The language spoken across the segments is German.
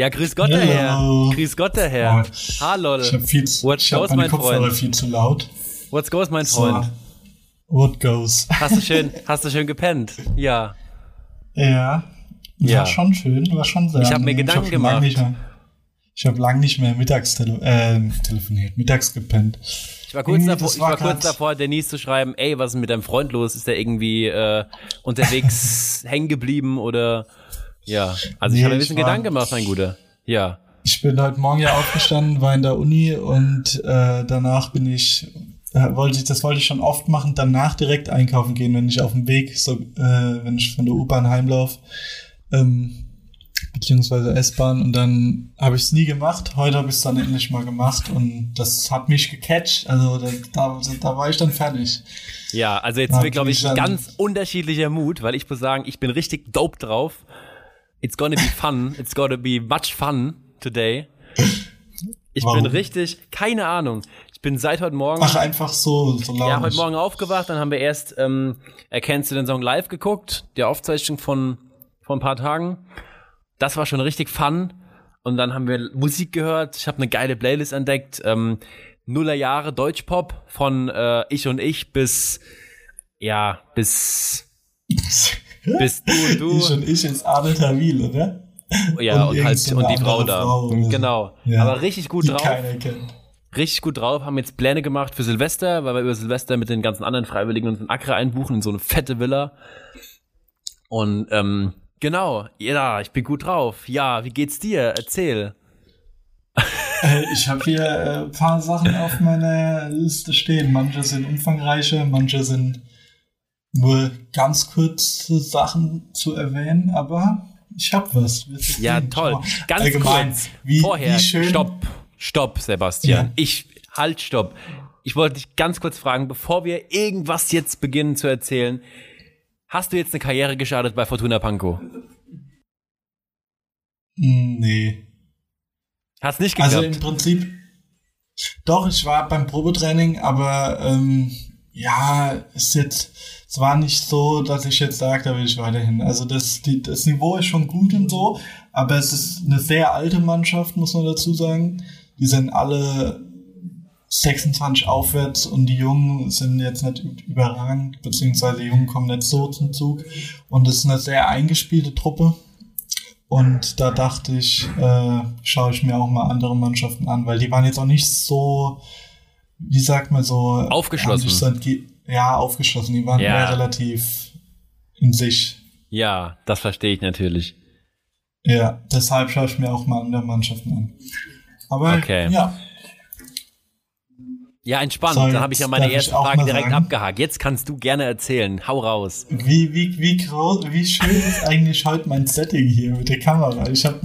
Ja, grüß Gott, der Herr. Hello. Grüß Gott, der Herr. Oh, Hallo. Ich habe viel, What ich hab goes, meine mein Kopfhörer Freund? viel zu laut. What's goes, mein So, Freund? what goes? Hast du schön, hast du schön gepennt? Ja. Ja, war Ja. schon schön, war schon sehr Ich hab mir. Gedanken hab schon lang gemacht. Mehr, ich habe lang nicht mehr mittags tele äh, telefoniert, mittags gepennt. Ich war kurz davor, das ich war war kurz davor, Denise zu schreiben, ey, was ist mit deinem Freund los? Ist der irgendwie äh, unterwegs hängen geblieben oder ja. Also ich Nee, habe mir ein ich bisschen war- Gedanken gemacht, mein Guter. Ja. Ich bin heute Morgen ja aufgestanden, war in der Uni und äh, danach bin ich, äh, wollte ich, das wollte ich schon oft machen, danach direkt einkaufen gehen, wenn ich auf dem Weg, so, äh, wenn ich von der U-Bahn heimlaufe, ähm, beziehungsweise S-Bahn und dann habe ich es nie gemacht. Heute habe ich es dann endlich mal gemacht und das hat mich gecatcht. Also da, da, da war ich dann fertig. Ja, also jetzt wird, glaube ich, ich ganz unterschiedlicher Mut, weil ich muss sagen, ich bin richtig dope drauf. It's gonna be fun. It's gonna be much fun today. Ich Warum? bin richtig, keine Ahnung. Ich bin seit heute Morgen. Ach, einfach so, so. Ja, heute Morgen aufgewacht, dann haben wir erst ähm, Erkennst du den Song live geguckt, die Aufzeichnung von, von ein paar Tagen. Das war schon richtig fun. Und dann haben wir Musik gehört. Ich habe eine geile Playlist entdeckt. Ähm, Nuller Jahre Deutschpop von äh, Ich und Ich bis ja, bis bis du und du. Ich und ich ins Adel Tawil, oder? ja, und und, halt und die Frau da. Frau genau. Ja. Aber richtig gut Die drauf. keiner kennt. richtig gut drauf, haben jetzt Pläne gemacht für Silvester, weil wir über Silvester mit den ganzen anderen Freiwilligen uns in Accra einbuchen, in so eine fette Villa. Und ähm, genau, ja, ich bin gut drauf. Ja, wie geht's dir? Erzähl. Äh, Ich habe hier äh, ein paar Sachen auf meiner Liste stehen. Manche sind umfangreicher, manche sind nur ganz kurze Sachen zu erwähnen, aber ich habe was. Ja, toll. Ganz Allgemein, kurz. wie, Vorher, wie schön, stopp, stopp, Sebastian. Ja. Ich, halt, stopp. Ich wollte dich ganz kurz fragen, bevor wir irgendwas jetzt beginnen zu erzählen, hast du jetzt eine Karriere gestartet bei Fortuna Pankow? Hm, Nee. Hat's nicht geklappt? Also im Prinzip, doch, ich war beim Probetraining, aber ähm, ja, ist jetzt, es war nicht so, dass ich jetzt sage, da will ich weiterhin. Also das, die, das Niveau ist schon gut und so, aber es ist eine sehr alte Mannschaft, muss man dazu sagen. Die sind alle 26 aufwärts und die Jungen sind jetzt nicht überragend, beziehungsweise die Jungen kommen nicht so zum Zug. Und es ist eine sehr eingespielte Truppe. Und da dachte ich, äh, schaue ich mir auch mal andere Mannschaften an, weil die waren jetzt auch nicht so, wie sagt man so, Aufgeschlossen. so- Ja, aufgeschlossen. Die waren Ja. eher relativ in sich. ja, das verstehe ich natürlich. Ja, deshalb schaue ich mir auch mal andere Mannschaften an. Aber Okay. ja, Ja, entspannt. So, Dann jetzt habe ich ja meine erste Frage direkt sagen. abgehakt. Jetzt kannst du gerne erzählen. Hau raus. wie, wie, wie groß, wie schön ist eigentlich heute mein Setting hier mit der Kamera. Ich habe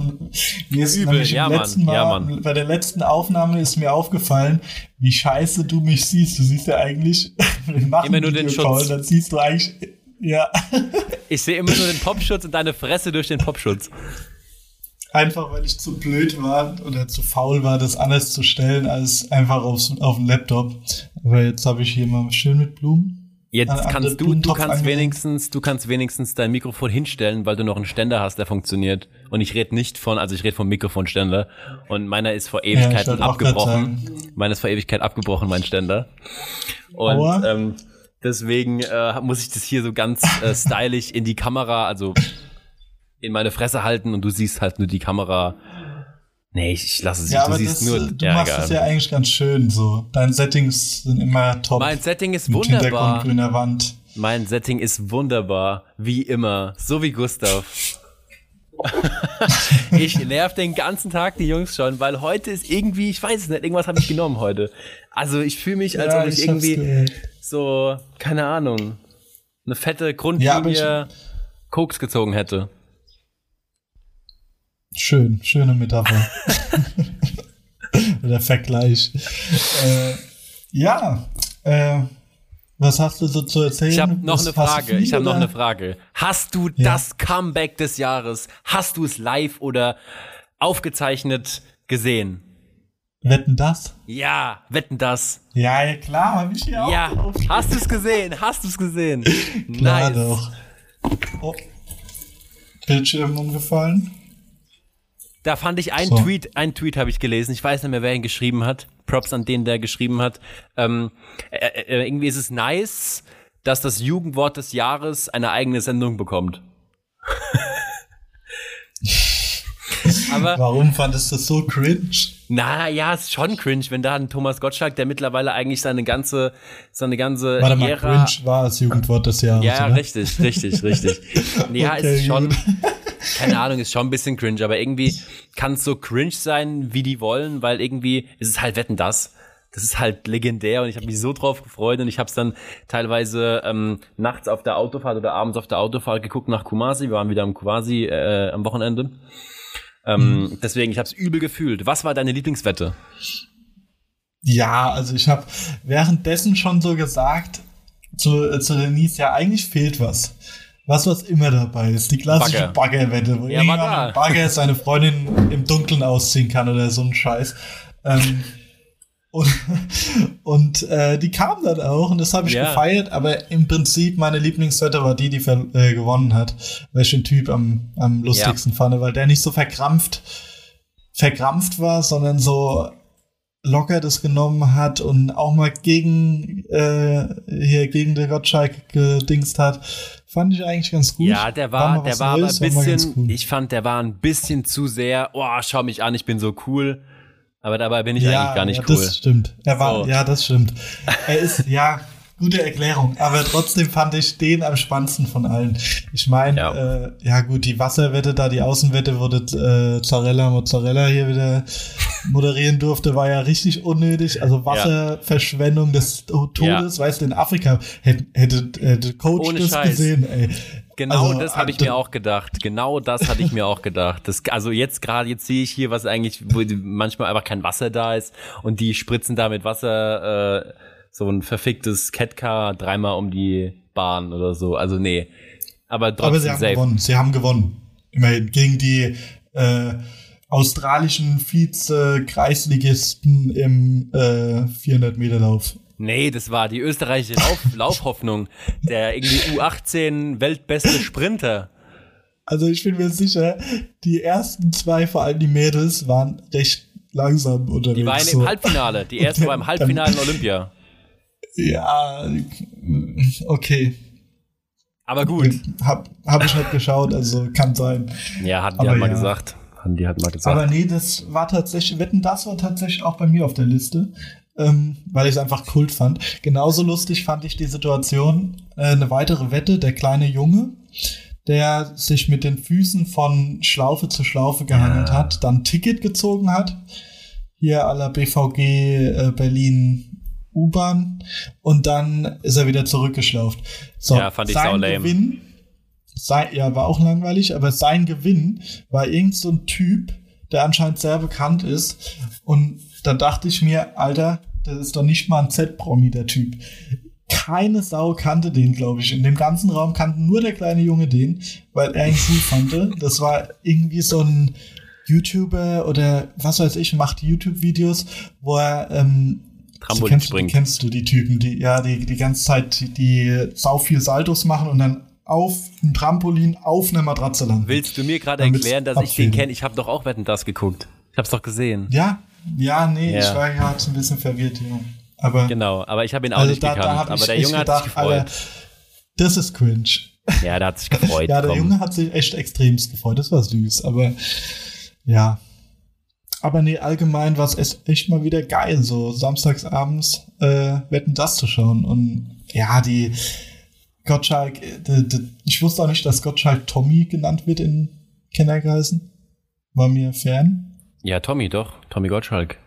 mir ist Übel, nämlich ja, Mann, letzten Mal, ja, Mann. bei der letzten Aufnahme ist mir aufgefallen, wie scheiße du mich siehst. Du siehst ja eigentlich, wir machen Immer nur den Schutz. Dann siehst du eigentlich, ja, Ich sehe immer nur den Popschutz und deine Fresse durch den Popschutz. Einfach weil ich zu blöd war oder zu faul war, das anders zu stellen als einfach aufs, auf dem Laptop. Aber jetzt habe ich hier mal schön mit Blumen. Jetzt An- an kannst du, du Blumentopf kannst angelehnt. wenigstens, du kannst wenigstens dein Mikrofon hinstellen, weil du noch einen Ständer hast, der funktioniert. Und ich rede nicht von, also ich rede vom Mikrofonständer. Und meiner ist vor Ja, Ewigkeiten grad abgebrochen. Meiner ist vor Ewigkeit abgebrochen, mein Ständer. Und Aua. ähm, deswegen äh, muss ich das hier so ganz äh, stylisch in die Kamera, also in meine Fresse halten und du siehst halt nur die Kamera. Nee, ich, ich lasse es Ja, nicht. Du aber siehst das, nur, du ja, machst egal. es ja eigentlich ganz schön so. Deine Settings sind immer top. Mein Setting ist mit Hintergrund wunderbar. grüner Wand. Mein Setting ist wunderbar, wie immer, so wie Gustav. ich nerv den ganzen Tag die Jungs schon, weil heute ist irgendwie, ich weiß es nicht, irgendwas habe ich genommen heute. Also ich fühle mich, als Ja, ob ich, ich irgendwie so, keine Ahnung, eine fette Ja, Grundlinie Koks gezogen hätte. Schön, schöne Metapher. Der Vergleich. Äh, ja, äh, was hast du so zu erzählen? Ich habe noch Was- eine Frage. Ich habe noch eine Frage. Hast du Ja. das Comeback des Jahres? Hast du es live oder aufgezeichnet gesehen? Wetten das? Ja, wetten das. Ja, ja klar, habe ich hier Ja, auch. drauf. hast du es gesehen? Hast du es gesehen? Klar nice. doch. Oh. Bildschirm umgefallen. Da fand ich einen So. Tweet, einen Tweet habe ich gelesen. Ich weiß nicht mehr, wer ihn geschrieben hat. Props an den, der geschrieben hat. Ähm, äh, äh, irgendwie ist es nice, dass das Jugendwort des Jahres eine eigene Sendung bekommt. Aber Warum fandest du das so cringe? na ja, ist schon cringe, wenn da ein Thomas Gottschalk, der mittlerweile eigentlich seine ganze, seine ganze Warte mal, Ära cringe war das Jugendwort des Jahres, Ja, oder? richtig, richtig, richtig. Ja, Okay, ist schon. Keine Ahnung, ist schon ein bisschen cringe, aber irgendwie kann es so cringe sein, wie die wollen, weil irgendwie ist es halt Wetten das. Das ist halt legendär und ich habe mich so drauf gefreut und ich habe es dann teilweise ähm, nachts auf der Autofahrt oder abends auf der Autofahrt geguckt nach Kumasi. Wir waren wieder am Kumasi äh, am Wochenende. Ähm, Deswegen, ich habe es übel gefühlt. Was war deine Lieblingswette? Ja, also ich habe währenddessen schon so gesagt zu, äh, zu Denise, ja, eigentlich fehlt was. Was, was immer dabei ist. Die klassische Bagger. Baggerwette, wo Ja, irgendjemand Bagger seine Freundin im Dunkeln ausziehen kann oder so ein Scheiß. Ähm, und und äh, die kam dann auch und das habe ich Ja. gefeiert, aber im Prinzip meine Lieblingswette war die, die äh, gewonnen hat, weil ich den Typ am, am lustigsten fand, weil der nicht so verkrampft verkrampft war, sondern so locker das genommen hat und auch mal gegen äh, hier gegen den Gottschalk gedingst hat, fand ich eigentlich ganz gut. Ja, der war, mal der war aber ein war bisschen, ich fand, der war ein bisschen zu sehr, oh, schau mich an, ich bin so cool. Aber dabei bin ich eigentlich gar nicht ja, cool. Das stimmt. Er war, So. ja, das stimmt. Er ist, ja, gute Erklärung. Aber trotzdem fand ich den am spannendsten von allen. Ich meine, Ja. ja. Äh, ja gut, die Wasserwette da, die Außenwette, wo das äh, Zarella Mozzarella hier wieder moderieren durfte, war ja richtig unnötig. Also Wasserverschwendung des Todes, weißt du, in Afrika hätte, hätte, hätte Coach Ohne das Scheiß. gesehen, ey. Genau Also, das habe ich äh, mir auch gedacht. Genau das hatte ich mir auch gedacht. Das, also jetzt gerade, jetzt sehe ich hier, was eigentlich, wo manchmal einfach kein Wasser da ist und die spritzen da mit Wasser äh, so ein verficktes Catcar dreimal um die Bahn oder so. Also nee. Aber trotzdem Aber sie haben safe. gewonnen. Sie haben gewonnen. Immerhin gegen die äh, australischen Vize-Kreisligisten im äh, 400 Meter Lauf. Nee, das war die österreichische Lauf, Laufhoffnung. Der irgendwie U18 weltbeste Sprinter. Also ich bin mir sicher, die ersten zwei, vor allem die Mädels, waren recht langsam unterwegs. Die waren so. im Halbfinale. Die erste war im Halbfinale in Olympia. Ja, okay. Aber gut. Hab, hab ich nicht geschaut, also kann sein. Ja, hatten die Aber halt mal ja. gesagt. Hatten die halt mal gesagt. Aber nee, das war tatsächlich, Wetten, das war tatsächlich auch bei mir auf der Liste, ähm, weil ich es einfach Kult fand. Genauso lustig fand ich die Situation, äh, eine weitere Wette, der kleine Junge, der sich mit den Füßen von Schlaufe zu Schlaufe gehangelt Ja. hat, dann ein Ticket gezogen hat, hier à la BVG äh, Berlin U-Bahn und dann ist er wieder zurückgeschlauft. So, Ja, fand ich sein saulame. Gewinn, sein, ja, war auch langweilig, aber sein Gewinn war irgend so ein Typ, der anscheinend sehr bekannt ist. Und da dachte ich mir, Alter, das ist doch nicht mal ein Z-Promi, der Typ. Keine Sau kannte den, glaube ich. In dem ganzen Raum kannte nur der kleine Junge den, weil er ihn cool fand. Das war irgendwie so ein YouTuber oder was weiß ich, macht YouTube-Videos, wo er ähm, Trampolin kennst, springt. kennst du die Typen, die ja die die ganze Zeit die, die sau viel Saltos machen und dann auf ein Trampolin auf einer Matratze landen. Willst du mir gerade erklären, dass ich den kenne? Ich habe doch auch Wetten das geguckt. Ich hab's doch gesehen. Ja, ja, nee, Ja. ich war gerade ein bisschen verwirrt, ja. Aber Genau, aber ich habe ihn auch also nicht da, gekannt. da habe ich aber der Junge hat gedacht, sich gefreut. Alter, das ist cringe. Ja, der hat sich gefreut. Ja, der komm. Junge hat sich echt extremst gefreut. Das war süß, aber ja. Aber nee, allgemein war es echt mal wieder geil, so samstags abends äh, Wetten das zu schauen. Und ja, die Gottschalk, äh, d- d- ich wusste auch nicht, dass Gottschalk Tommy genannt wird in Kinderkreisen. War mir fern. Ja, Tommy, doch. Tommy Gottschalk.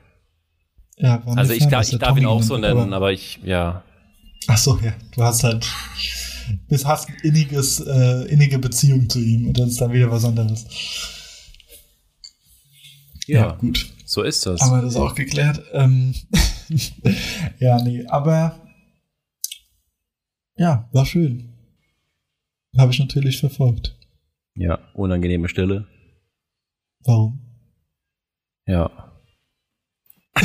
Ja, war mir Also ich, fern, darf- ich darf ihn Tommy auch so nennen, aber ich, ja. Ach so, ja. Du hast halt, bist, hast inniges, äh, innige Beziehung zu ihm und das ist dann wieder was anderes. Ja, gut. so ist das. Haben wir das auch geklärt? Ähm, ja, nee, aber ja, war schön. Habe ich natürlich verfolgt. Ja, unangenehme Stille. Warum? Ja.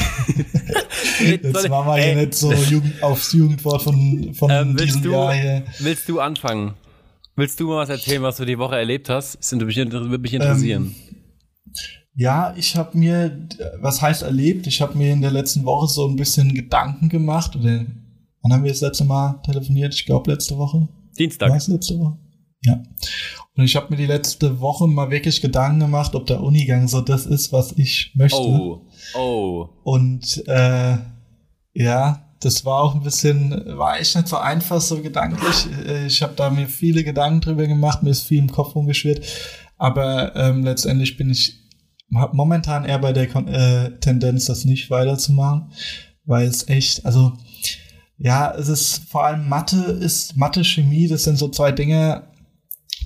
Jetzt war mal hier nicht so Jugend, aufs Jugendwort von, von Ähm, willst, diesem du, Jahr hier. willst du anfangen? Willst du mal was erzählen, was du die Woche erlebt hast? Das würde mich, würde mich interessieren. Ähm, Ja, ich habe mir, was heißt erlebt? Ich habe mir in der letzten Woche so ein bisschen Gedanken gemacht. Oder wann haben wir das letzte Mal telefoniert? Ich glaube letzte Woche. Dienstag. Was letzte Woche? Ja. Und ich habe mir die letzte Woche mal wirklich Gedanken gemacht, ob der Unigang so das ist, was ich möchte. Oh, oh. Und äh, ja, das war auch ein bisschen, war echt nicht so einfach, so gedanklich. Äh, ich habe da mir viele Gedanken drüber gemacht, mir ist viel im Kopf rumgeschwirrt. Aber ähm, letztendlich bin ich momentan eher bei der äh, Tendenz, das nicht weiterzumachen, weil es echt, also ja, es ist vor allem Mathe ist Mathe, Chemie, das sind so zwei Dinge,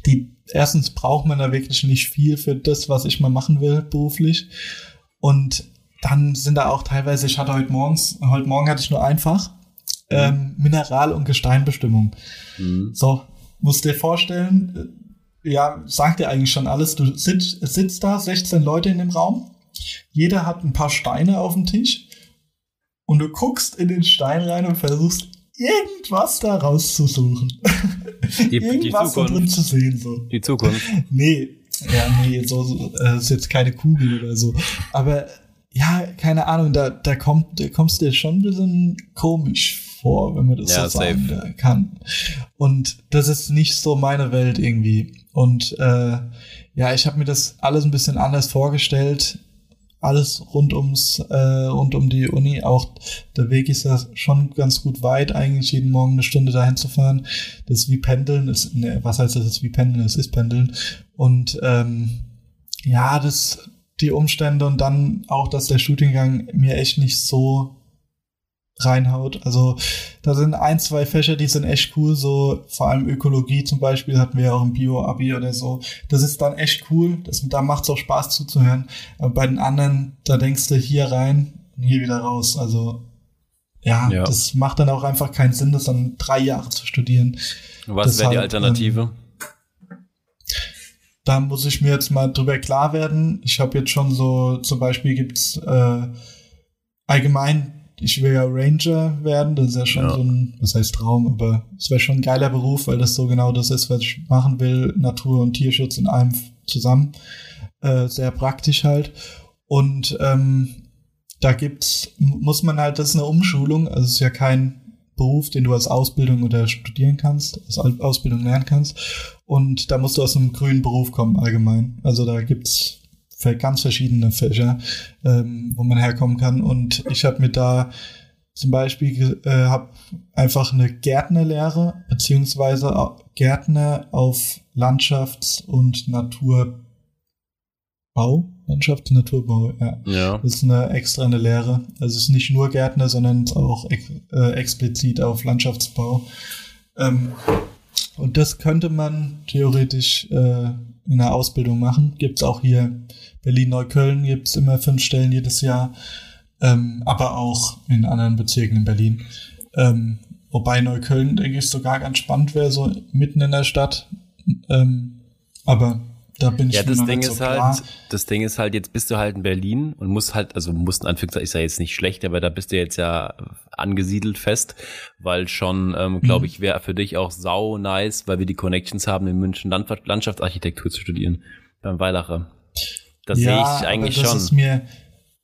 die erstens braucht man da wirklich nicht viel für das, was ich mal machen will beruflich und dann sind da auch teilweise, ich hatte heute morgens, heute Morgen hatte ich nur einfach mhm. ähm, Mineral- und Gesteinbestimmung. Mhm. So, musst dir vorstellen, ja, sagt dir eigentlich schon alles. Du sitzt, sitzt da, 16 Leute in dem Raum. Jeder hat ein paar Steine auf dem Tisch. Und du guckst in den Stein rein und versuchst irgendwas da rauszusuchen. Die, irgendwas die da drin zu sehen. So. Die Zukunft. Nee, ja, nee, so, so äh, ist jetzt keine Kugel oder so. Aber ja, keine Ahnung, da, da kommt, da kommst du dir schon ein bisschen komisch vor, wenn man das ja, so sagen safe. kann. Und das ist nicht so meine Welt irgendwie. Und äh, ja, ich habe mir das alles ein bisschen anders vorgestellt. Alles rund ums, äh, rund um die Uni. Auch der Weg ist ja schon ganz gut weit, eigentlich jeden Morgen eine Stunde dahin zu fahren. Das ist wie Pendeln. Ist, ne, was heißt das? ist wie Pendeln? Es ist Pendeln. Und ähm, ja, das, die Umstände und dann auch, dass der Shootinggang mir echt nicht so reinhaut. Also da sind ein, zwei Fächer, die sind echt cool, so vor allem Ökologie zum Beispiel hatten wir ja auch im Bio-Abi oder so. Das ist dann echt cool, das, da macht es auch Spaß zuzuhören. Aber bei den anderen, da denkst du hier rein und hier wieder raus. Also ja, ja, das macht dann auch einfach keinen Sinn, das dann drei Jahre zu studieren. Was wäre die Alternative? Ähm, da muss ich mir jetzt mal drüber klar werden. Ich habe jetzt schon so, zum Beispiel gibt's äh, allgemein ich will ja Ranger werden, das ist ja schon ja. so ein, was heißt Traum, aber es wäre schon ein geiler Beruf, weil das so genau das ist, was ich machen will, Natur- und Tierschutz in einem zusammen. Äh, sehr praktisch halt. Und ähm, da gibt's, muss man halt, das ist eine Umschulung, also es ist ja kein Beruf, den du als Ausbildung oder studieren kannst, als Ausbildung lernen kannst. Und da musst du aus einem grünen Beruf kommen, allgemein. Also da gibt's ganz verschiedene Fächer, ähm, wo man herkommen kann. Und ich habe mir da zum Beispiel äh, habe einfach eine Gärtnerlehre beziehungsweise Gärtner auf Landschafts- und Naturbau. Landschafts- und Naturbau, ja. ja. Das ist eine extra eine Lehre. Also es ist nicht nur Gärtner, sondern auch ex äh, explizit auf Landschaftsbau. Ähm, und das könnte man theoretisch äh, in der Ausbildung machen. Gibt es auch hier Berlin-Neukölln gibt es immer fünf Stellen jedes Jahr, ähm, aber auch in anderen Bezirken in Berlin. Ähm, wobei Neukölln, denke ich, sogar ganz spannend wäre, so mitten in der Stadt. Ähm, aber da bin ich ja, das Ding ist so halt, das Ding ist halt, jetzt bist du halt in Berlin und musst halt, also musst in Anführungszeichen, ist ja jetzt nicht schlecht, aber da bist du jetzt ja angesiedelt fest, weil schon, ähm, glaube mhm. ich, wäre für dich auch sau nice, weil wir die Connections haben, in München Landschaftsarchitektur zu studieren, beim Weilacher. Das ja, sehe ich eigentlich das schon. Ist mir,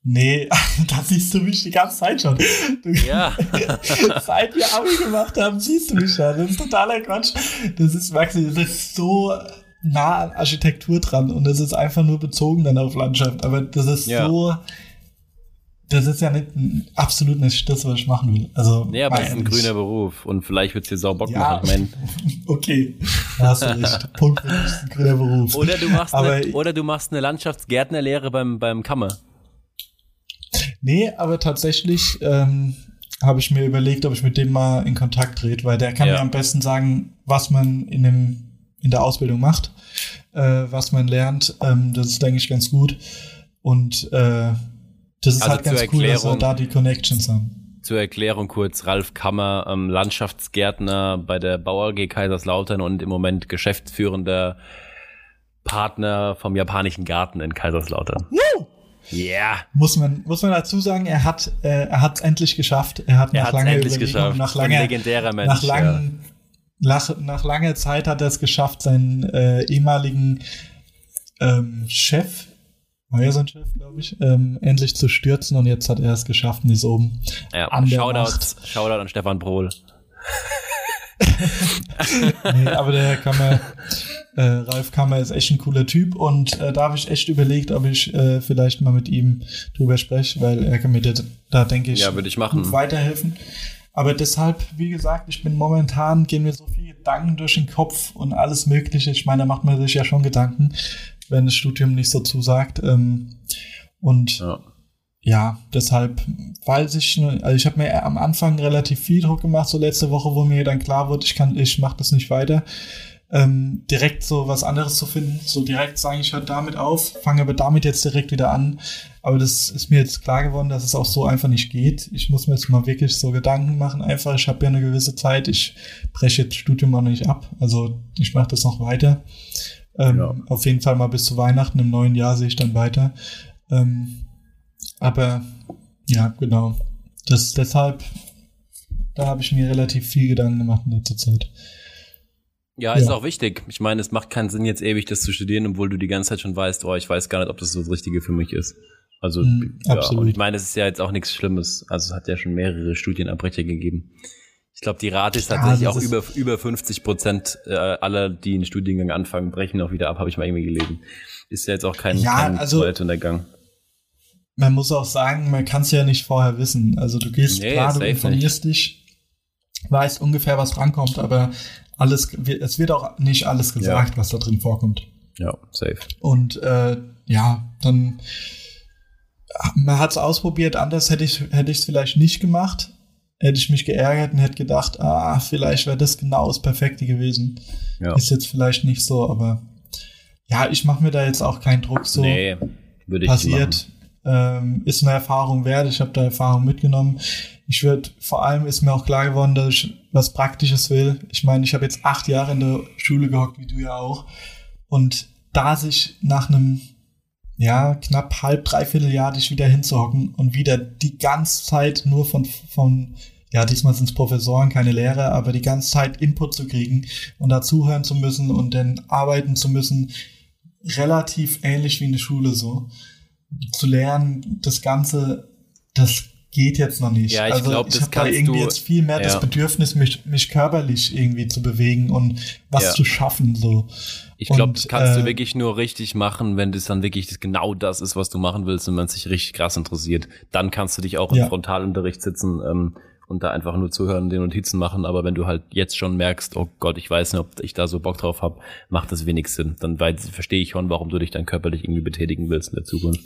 nee, da siehst du mich die ganze Zeit schon. Du, ja. Seit wir Abi gemacht haben, siehst du mich schon. Das ist totaler Quatsch. Das ist, merkst du, das ist so nah an Architektur dran und das ist einfach nur bezogen dann auf Landschaft. Aber das ist ja. so das ist ja nicht absolut nicht das, was ich machen will. Also, nee, aber es ist ein grüner Beruf und vielleicht wird es dir sau Bock ja, machen. Ich mein. okay, da hast du recht. Punkt für mich, ein grüner Beruf. Oder du machst, aber, eine, oder du machst eine Landschaftsgärtnerlehre beim, beim Kammer. Nee, aber tatsächlich ähm, habe ich mir überlegt, ob ich mit dem mal in Kontakt trete, weil der kann ja. mir am besten sagen, was man in, dem, in der Ausbildung macht, äh, was man lernt. Ähm, das ist, denke ich, ganz gut. Und äh, das ist also halt ganz cool, dass wir da die Connections haben. Zur Erklärung kurz, Ralf Kammer, ähm, Landschaftsgärtner bei der Bauer G Kaiserslautern und im Moment geschäftsführender Partner vom japanischen Garten in Kaiserslautern. Ja. Yeah. Muss man, muss man dazu sagen, er hat, äh, er hat es endlich geschafft. Er hat nach langer endlich geschafft. nach langer, legendärer Mensch, nach, langen, ja. nach, nach langer Zeit hat er es geschafft, seinen äh, ehemaligen ähm, Chef Heuer sein Chef, glaube ich, ähm, endlich zu stürzen und jetzt hat er es geschafft und ist oben. Ja, an der Shoutout, Macht. Shoutout an Stefan Brohl. Nee, aber der Kammer, äh, Ralf Kammer ist echt ein cooler Typ und äh, da habe ich echt überlegt, ob ich äh, vielleicht mal mit ihm drüber spreche, weil er kann mir da, da denke ich, Ja, ich weiterhelfen. Aber deshalb, wie gesagt, ich bin momentan, gehen mir so viele Gedanken durch den Kopf und alles Mögliche. Ich meine, da macht man sich ja schon Gedanken, wenn das Studium nicht so zusagt. Ähm, und Ja. ja, deshalb weiß ich, nur- also ich habe mir am Anfang relativ viel Druck gemacht, so letzte Woche, wo mir dann klar wurde, ich kann, ich mache das nicht weiter. Ähm, direkt so was anderes zu finden, so direkt sagen, ich höre damit auf, fange aber damit jetzt direkt wieder an. Aber das ist mir jetzt klar geworden, dass es auch so einfach nicht geht. Ich muss mir jetzt mal wirklich so Gedanken machen. Einfach, ich habe ja eine gewisse Zeit, ich breche jetzt Studium auch nicht ab. Also ich mache das noch weiter. Ähm, Ja. Auf jeden Fall mal bis zu Weihnachten im neuen Jahr sehe ich dann weiter. Ähm, aber ja, genau. Das deshalb, da habe ich mir relativ viel Gedanken gemacht in letzter Zeit. Ja, ist Ja. auch wichtig. Ich meine, es macht keinen Sinn, jetzt ewig das zu studieren, obwohl du die ganze Zeit schon weißt, oh, ich weiß gar nicht, ob das so das Richtige für mich ist. Also, Mhm, ja, absolut. ich meine, es ist ja jetzt auch nichts Schlimmes. Also, es hat ja schon mehrere Studienabbrecher gegeben. Ich glaube, die Rate ist Ja, tatsächlich das auch über, über 50 Prozent äh, aller, die einen Studiengang anfangen, brechen auch wieder ab, habe ich mal irgendwie gelesen. Ist ja jetzt auch kein, Ja, kein also- Weltuntergang. Man muss auch sagen, man kann es ja nicht vorher wissen. Also du gehst Nee, klar, du informierst dich, weißt ungefähr, was drankommt, aber alles, es wird auch nicht alles gesagt, was da drin vorkommt. Ja, safe. Und äh, ja, dann man hat es ausprobiert, anders hätte ich hätte ich es vielleicht nicht gemacht. Hätte ich mich geärgert und hätte gedacht, ah, vielleicht wäre das genau das Perfekte gewesen. Ja. Ist jetzt vielleicht nicht so, aber ja, ich mache mir da jetzt auch keinen Druck so nee, würde ich passiert. Ähm, ist eine Erfahrung wert. Ich habe da Erfahrung mitgenommen. Ich würde, vor allem ist mir auch klar geworden, dass ich was Praktisches will. Ich meine, ich habe jetzt acht Jahre in der Schule gehockt, wie du ja auch. Und da sich nach einem, ja, knapp halb, dreiviertel Jahr dich wieder hinzuhocken und wieder die ganze Zeit nur von, von ja, diesmal sind es Professoren, keine Lehrer, aber die ganze Zeit Input zu kriegen und da zuhören zu müssen und dann arbeiten zu müssen, relativ ähnlich wie in der Schule so. Zu lernen, das Ganze, das geht jetzt noch nicht. Ja, ich also glaub, ich das habe da irgendwie jetzt viel mehr das ja. Bedürfnis, mich, mich körperlich irgendwie zu bewegen und was Ja. zu schaffen so. Ich glaube, das kannst äh, du wirklich nur richtig machen, wenn das dann wirklich das genau das ist, was du machen willst und man sich richtig krass interessiert. Dann kannst du dich auch im Ja. Frontalunterricht sitzen ähm, und da einfach nur zuhören und den Notizen machen. Aber wenn du halt jetzt schon merkst, oh Gott, ich weiß nicht, ob ich da so Bock drauf habe, macht das wenig Sinn. Dann verstehe ich schon, warum du dich dann körperlich irgendwie betätigen willst in der Zukunft.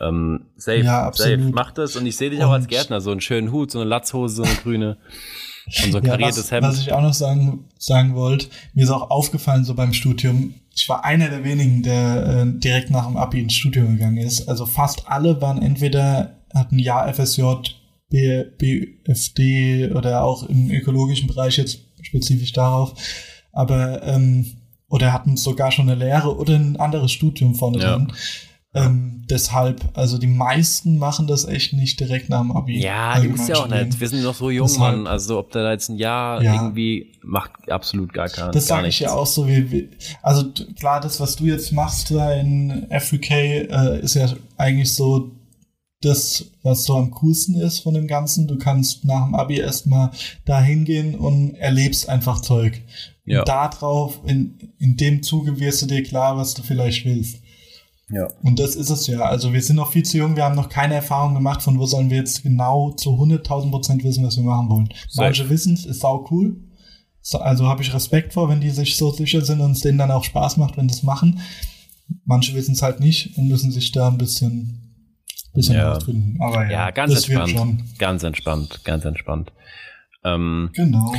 Ähm, safe, Ja, safe, mach das und ich sehe dich auch als Und- Gärtner, so einen schönen Hut, so eine Latzhose, so eine grüne und so ein Ja, kariertes was, Hemd. was ich auch noch sagen, sagen wollte, mir ist auch aufgefallen so beim Studium, ich war einer der wenigen, der äh, direkt nach dem Abi ins Studium gegangen ist. Also fast alle waren entweder, hatten ja FSJ, B, BFD oder auch im ökologischen Bereich jetzt spezifisch darauf, aber ähm, oder hatten sogar schon eine Lehre oder ein anderes Studium vorne Ja. dran. Ähm, deshalb, also die meisten machen das echt nicht direkt nach dem Abi. Ja, die muss ja auch nicht. Wir sind noch so jung, Deshalb- Mann. Also ob da jetzt ein Jahr Ja. irgendwie macht absolut gar keinen. Das sage ich ja auch so wie, wie also klar, das, was du jetzt machst da in FUK, äh, ist ja eigentlich so das, was so am coolsten ist von dem Ganzen. Du kannst nach dem Abi erstmal da hingehen und erlebst einfach Zeug. Ja. Und darauf, in, in dem Zuge wirst du dir klar, was du vielleicht willst. Ja. Und das ist es ja. Also wir sind noch viel zu jung, wir haben noch keine Erfahrung gemacht, von wo sollen wir jetzt genau zu 100.000 Prozent wissen, was wir machen wollen. Manche wissen es, ist sau cool. So, also habe ich Respekt vor, wenn die sich so sicher sind und es denen dann auch Spaß macht, wenn sie es machen. Manche wissen es halt nicht und müssen sich da ein bisschen, bisschen Ja. rausfinden. Aber ja, Ja, ganz das wird entspannt. schon. Ganz entspannt, ganz entspannt. Ähm, Genau.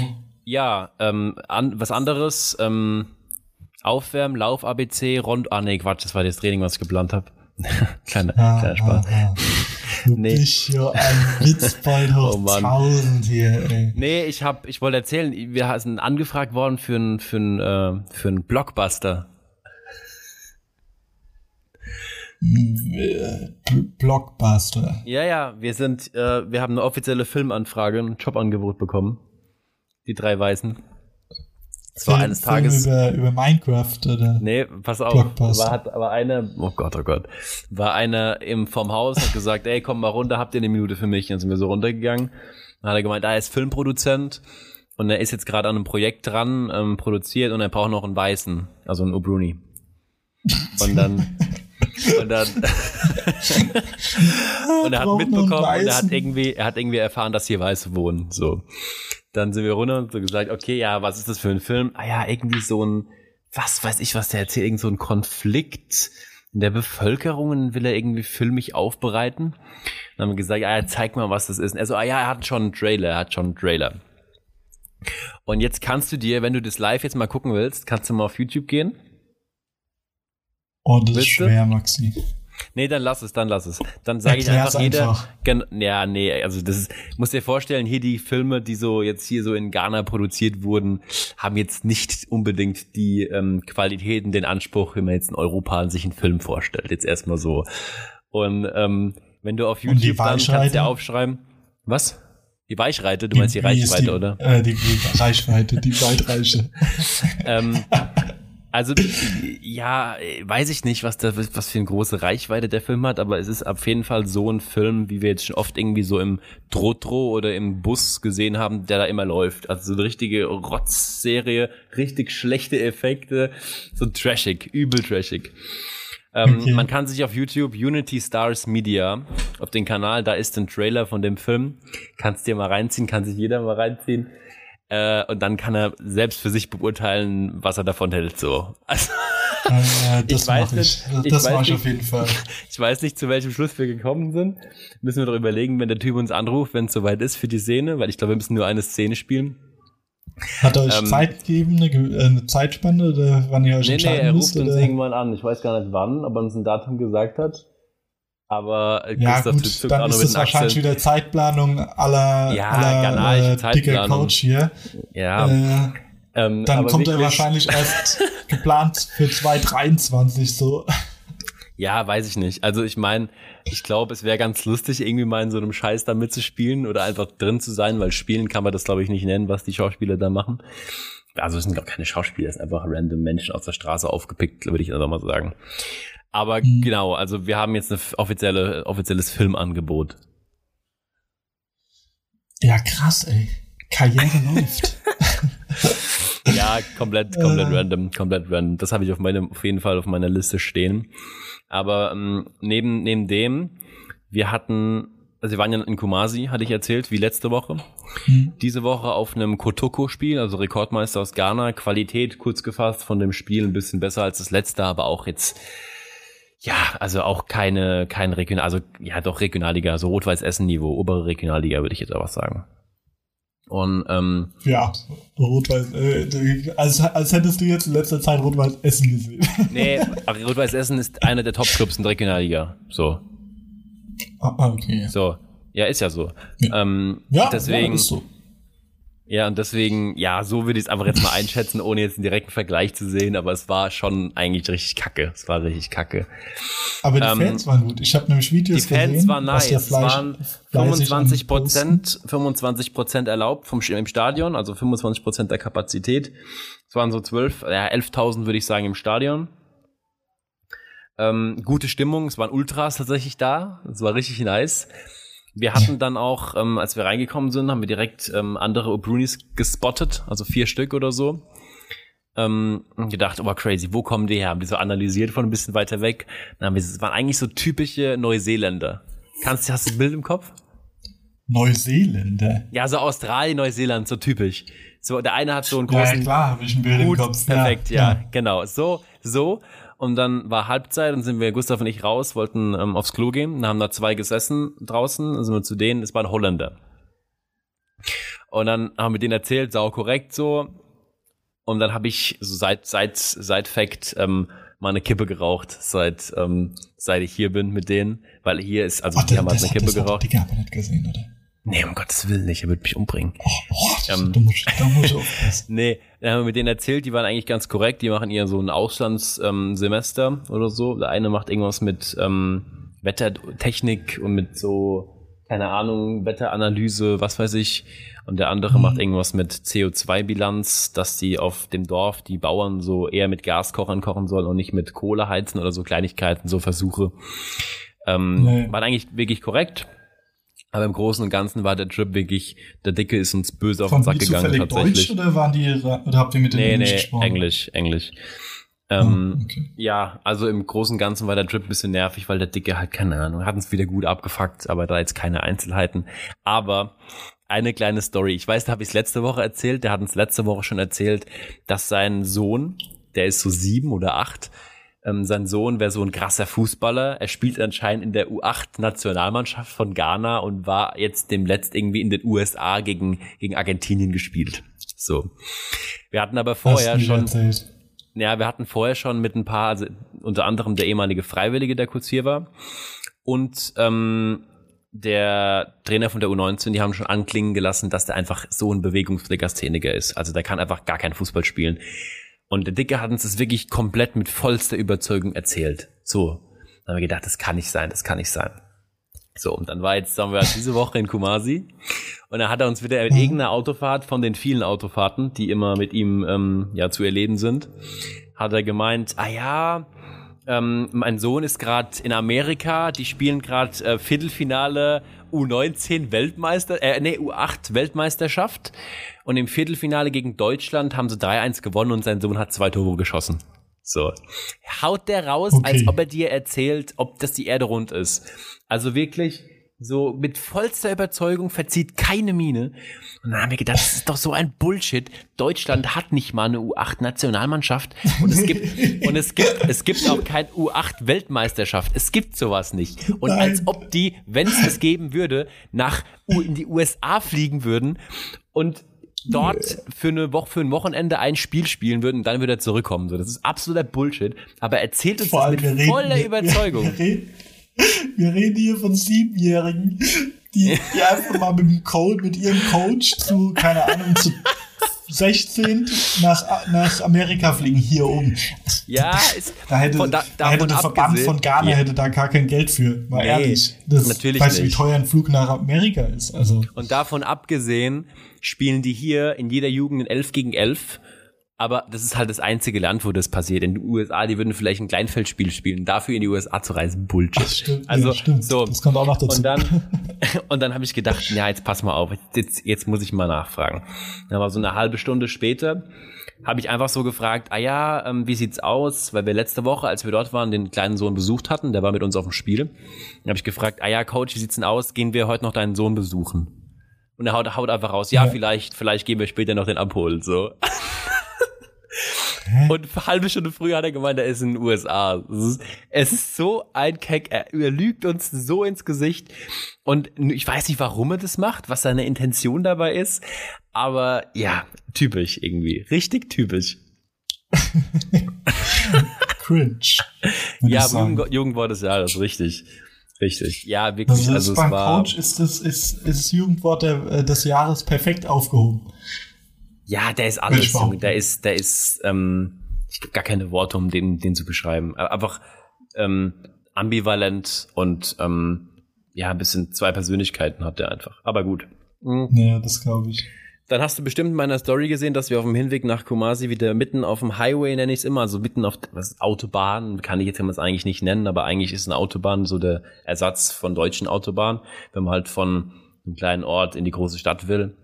ja, ähm, an, was anderes, ähm, Aufwärmen, Lauf ABC, Rond, ah nee, Quatsch, das war das Training, was ich geplant habe. kleiner, Ah, kleiner Spaß. ah, ah. Du Nee. bist ja ein Witzbold hoch Oh Mann. 1000 hier, ey. Nee, ich hab, ich wollte erzählen, wir sind angefragt worden für einen für ein, äh, für ein Blockbuster. Blockbuster. Ja, ja, wir sind, äh, wir haben eine offizielle Filmanfrage, ein Jobangebot bekommen. Die drei Weißen. Es war eines Tages. Über, über Minecraft oder? Nee, pass auf. Blockbuster. War, hat, war einer, oh Gott, oh Gott, war einer im, vom Haus, hat gesagt, ey, komm mal runter, habt ihr eine Minute für mich? Dann sind wir so runtergegangen. Dann hat er gemeint, ah, er ist Filmproduzent und er ist jetzt gerade an einem Projekt dran, ähm, produziert und er braucht noch einen Weißen, also einen O'Bruni. Und dann, und dann, und er hat mitbekommen und er hat irgendwie, er hat irgendwie erfahren, dass hier Weiße wohnen, so. Dann sind wir runter und so gesagt, okay, ja, was ist das für ein Film? Ah ja, irgendwie so ein, was weiß ich, was der erzählt, irgend so ein Konflikt in der Bevölkerung und will er irgendwie filmig aufbereiten. Dann haben wir gesagt, ja, ja, zeig mal, was das ist. Und er so, ah ja, er hat schon einen Trailer, er hat schon einen Trailer. Und jetzt kannst du dir, wenn du das live jetzt mal gucken willst, kannst du mal auf YouTube gehen. Oh, das ist Willst du? schwer, Maxi. Nee, dann lass es, dann lass es. Dann sage ich einfach jeder. einfach. Gen ja, nee, also das ist, musst dir vorstellen, hier die Filme, die so jetzt hier so in Ghana produziert wurden, haben jetzt nicht unbedingt die ähm, Qualitäten, den Anspruch, wenn man jetzt in Europa sich einen Film vorstellt. Jetzt erstmal so. Und ähm, wenn du auf die YouTube dann kannst du aufschreiben. Was? Die Weichreite, du meinst die wie ist Reichweite, die, oder? Äh, die, die Reichweite, die Weitreiche. ähm, also ja, weiß ich nicht, was da was für eine große Reichweite der Film hat, aber es ist auf jeden Fall so ein Film, wie wir jetzt schon oft irgendwie so im Trotro oder im Bus gesehen haben, der da immer läuft. Also so eine richtige Rotzserie, richtig schlechte Effekte, so trashig, übel trashig. Ähm, Okay. Man kann sich auf YouTube Unity Stars Media auf den Kanal, da ist ein Trailer von dem Film. Kannst dir mal reinziehen, kann sich jeder mal reinziehen. Äh, und dann kann er selbst für sich beurteilen, was er davon hält. So. Also, Äh, das Ich weiß ich. nicht, Das ich weiß mache ich auf jeden Fall. ich weiß nicht, zu welchem Schluss wir gekommen sind. Müssen wir doch überlegen, wenn der Typ uns anruft, wenn es soweit ist für die Szene, weil ich glaube, wir müssen nur eine Szene spielen. Hat er euch Ähm, Zeit gegeben, eine, äh, eine Zeitspanne, oder wann ihr euch Nee, nee, entscheiden er müsst? ruft uns Oder? irgendwann an. Ich weiß gar nicht wann, ob er uns ein Datum gesagt hat. Aber äh, Ja, Christoph gut, dann auch noch ist den wahrscheinlich wieder Zeitplanung aller, Ja, aller äh, dicke. Coach hier. Ja, Äh, ähm, dann kommt er wahrscheinlich erst geplant für 2023 so. Ja, weiß ich nicht. Also ich meine, ich glaube, es wäre ganz lustig, irgendwie mal in so einem Scheiß da mitzuspielen oder einfach drin zu sein, weil spielen kann man das, glaube ich, nicht nennen, was die Schauspieler da machen. Also es sind doch keine Schauspieler, es sind einfach random Menschen aus der Straße aufgepickt, würde ich einfach mal sagen. Aber Mhm. genau, also wir haben jetzt ein offizielle, offizielles Filmangebot. Ja, krass, ey. Karriere läuft. Ja, komplett, komplett Äh. random, komplett random. Das habe ich auf meinem, auf jeden Fall auf meiner Liste stehen. Aber ähm, neben, neben dem, wir hatten, also wir waren ja in Kumasi, hatte ich erzählt, wie letzte Woche. Hm. Diese Woche auf einem Kotoko-Spiel, also Rekordmeister aus Ghana. Qualität, kurz gefasst, von dem Spiel ein bisschen besser als das letzte, aber auch jetzt, ja, also auch keine, kein Regional, also ja doch Regionalliga, also Rot-Weiß-Essen-Niveau, obere Regionalliga, würde ich jetzt aber sagen. Und ähm, Ja, Rot-Weiß, äh, als, als hättest du jetzt in letzter Zeit Rot-Weiß Essen gesehen. Nee, aber Rot-Weiß Essen ist einer der Top-Clubs in der Regionalliga. So, ah, okay. so. Ja, ist ja so. Ja. Ähm, Ja, deswegen, ja, ist so. Ja, und deswegen, ja, so würde ich es einfach jetzt mal einschätzen, ohne jetzt einen direkten Vergleich zu sehen, aber es war schon eigentlich richtig kacke. Es war richtig kacke. Aber die ähm, Fans waren gut. Ich habe nämlich Die Videos Fans gesehen. waren nice. der Es waren fleißig 25 am Posten. Prozent, 25 Prozent erlaubt vom, im Stadion, also 25 Prozent der Kapazität. Es waren so 12, ja, 11.000 würde ich sagen im Stadion. Ähm, gute Stimmung, es waren Ultras tatsächlich da. Es war richtig nice. Wir hatten dann auch, ähm, als wir reingekommen sind, haben wir direkt ähm, andere O'Brunis gespottet, also vier Stück oder so. Ähm, und gedacht, oh crazy, wo kommen die her? Haben die so analysiert von ein bisschen weiter weg. Dann haben wir, es waren eigentlich so typische Neuseeländer. Kannst du, hast du ein Bild im Kopf? Neuseeländer. Ja, so Australien, Neuseeland, so typisch. So, der eine hat so einen Ja, großen klar, habe ich ein Bild Hut, im Kopf. perfekt, ja, genau. So, so. Und dann war Halbzeit und sind wir, Gustav und ich, raus, wollten ähm, aufs Klo gehen. Dann haben da zwei gesessen draußen, dann sind wir zu denen, das waren Holländer. Und dann haben wir denen erzählt, sau korrekt so. Und dann habe ich so seit, seit, seit Fact ähm, mal eine Kippe geraucht, seit, ähm, seit ich hier bin mit denen. Weil hier ist, also Ach, die das, haben halt eine hat- Kippe das hat geraucht. Digga aber nicht gesehen, oder? Nee, um Gottes Willen nicht, er wird mich umbringen. Oh, oh das, Ähm. ich aufpassen. Nee, dann haben wir mit denen erzählt, die waren eigentlich ganz korrekt, die machen ihr so ein Auslandssemester ähm, oder so. Der eine macht irgendwas mit ähm, Wettertechnik und mit so keine Ahnung, Wetteranalyse, was weiß ich. Und der andere mhm. macht irgendwas mit CO2-Bilanz, dass die auf dem Dorf die Bauern so eher mit Gaskochern kochen sollen und nicht mit Kohle heizen oder so Kleinigkeiten, so Versuche. Ähm, nee. War eigentlich wirklich korrekt. Aber im Großen und Ganzen war der Trip wirklich, der Dicke ist uns böse auf den Sack gegangen tatsächlich. Deutsch oder waren die oder habt ihr mit denen nee, nee, gesprochen? Englisch, Englisch. Ähm, oh, okay. Ja, also im Großen und Ganzen war der Trip ein bisschen nervig, weil der Dicke halt, keine Ahnung, hat uns wieder gut abgefuckt, aber da jetzt keine Einzelheiten. Aber eine kleine Story. Ich weiß, da habe ich es letzte Woche erzählt, der hat uns letzte Woche schon erzählt, dass sein Sohn, der ist so sieben oder acht, ähm, sein Sohn wäre so ein krasser Fußballer. Er spielt anscheinend in der U8-Nationalmannschaft von Ghana und war jetzt dem letzt irgendwie in den USA gegen, gegen Argentinien gespielt. So. Wir hatten aber vorher schon. Erzählt. Ja, wir hatten vorher schon mit ein paar, also unter anderem der ehemalige Freiwillige, der kurz hier war. Und ähm, der Trainer von der U19, die haben schon anklingen gelassen, dass der einfach so ein Bewegungslegastheniker ist. Also der kann einfach gar keinen Fußball spielen. Und der Dicke hat uns das wirklich komplett mit vollster Überzeugung erzählt. So. Dann haben wir gedacht, das kann nicht sein, das kann nicht sein. So, und dann war jetzt, sagen wir, diese Woche in Kumasi. Und dann hat er uns wieder mit irgendeiner Autofahrt von den vielen Autofahrten, die immer mit ihm ähm, ja zu erleben sind, hat er gemeint, ah ja, ähm, mein Sohn ist gerade in Amerika, die spielen gerade äh, Viertelfinale U19 Weltmeister, äh, nee, U8 Weltmeisterschaft. Und im Viertelfinale gegen Deutschland haben sie 3-1 gewonnen und sein Sohn hat zwei Tore geschossen. So. Haut der raus, okay. als ob er dir erzählt, ob das die Erde rund ist. Also wirklich so mit vollster Überzeugung verzieht keine Miene. Und dann haben wir gedacht, das ist doch so ein Bullshit. Deutschland hat nicht mal eine U8-Nationalmannschaft und es gibt und es gibt es gibt auch kein U8-Weltmeisterschaft. Es gibt sowas nicht. Und Nein. als ob die, wenn es das geben würde, nach in die USA fliegen würden und dort für eine Woche, für ein Wochenende ein Spiel spielen würden und dann würde er zurückkommen. So, das ist absoluter Bullshit. Aber er erzählt uns Vor das mit voller Überzeugung. Wir, reden, wir reden hier von Siebenjährigen, die, die einfach mal mit dem Coach, mit ihrem Coach zu, keine Ahnung, zu 16 nach, nach Amerika fliegen, hier oben. Ja, ist, da hätte, von, da, da hätte der Verband von Ghana ja. hätte da gar kein Geld für, mal nee, ehrlich. Das, natürlich weißt du, wie teuer ein Flug nach Amerika ist. Also. Und davon abgesehen spielen die hier in jeder Jugend in 11 gegen 11 aber das ist halt das einzige Land, wo das passiert. In den USA, die würden vielleicht ein Kleinfeldspiel spielen. Dafür in die USA zu reisen, Bullshit. Ach, stimmt, also, ja, stimmt. So. Das kommt auch noch dazu. Und dann, und dann habe ich gedacht, ja, jetzt pass mal auf, jetzt, jetzt muss ich mal nachfragen. Dann war so eine halbe Stunde später, habe ich einfach so gefragt, ah ja, ähm, wie sieht's aus? Weil wir letzte Woche, als wir dort waren, den kleinen Sohn besucht hatten, der war mit uns auf dem Spiel. Dann habe ich gefragt, ah ja, Coach, wie sieht's denn aus? Gehen wir heute noch deinen Sohn besuchen? Und er haut, haut einfach raus, ja, ja, vielleicht, vielleicht gehen wir später noch den abholen, so. Und eine halbe Stunde früher hat er gemeint, er ist in den USA. Es ist, so ein Keck. Er, er lügt uns so ins Gesicht. Und ich weiß nicht, warum er das macht, was seine Intention dabei ist. Aber ja, typisch irgendwie. Richtig typisch. Cringe. Ja, Jugend, Jugendwort des Jahres, richtig. Richtig. Ja, wirklich. Also, also beim war, Coach ist das, ist, ist Jugendwort der, äh, des Jahres perfekt aufgehoben. Ja, der ist alles, Junge. Der ist, der ist, ähm, ich habe gar keine Worte, um den, den zu beschreiben. Einfach ähm, ambivalent und ähm, ja, ein bisschen zwei Persönlichkeiten hat der einfach. Aber gut. Mhm. Ja, das glaube ich. Dann hast du bestimmt in meiner Story gesehen, dass wir auf dem Hinweg nach Kumasi wieder mitten auf dem Highway, nenne ich es immer, also mitten auf was Autobahn, kann ich jetzt kann man es eigentlich nicht nennen, aber eigentlich ist eine Autobahn so der Ersatz von deutschen Autobahnen, wenn man halt von einem kleinen Ort in die große Stadt will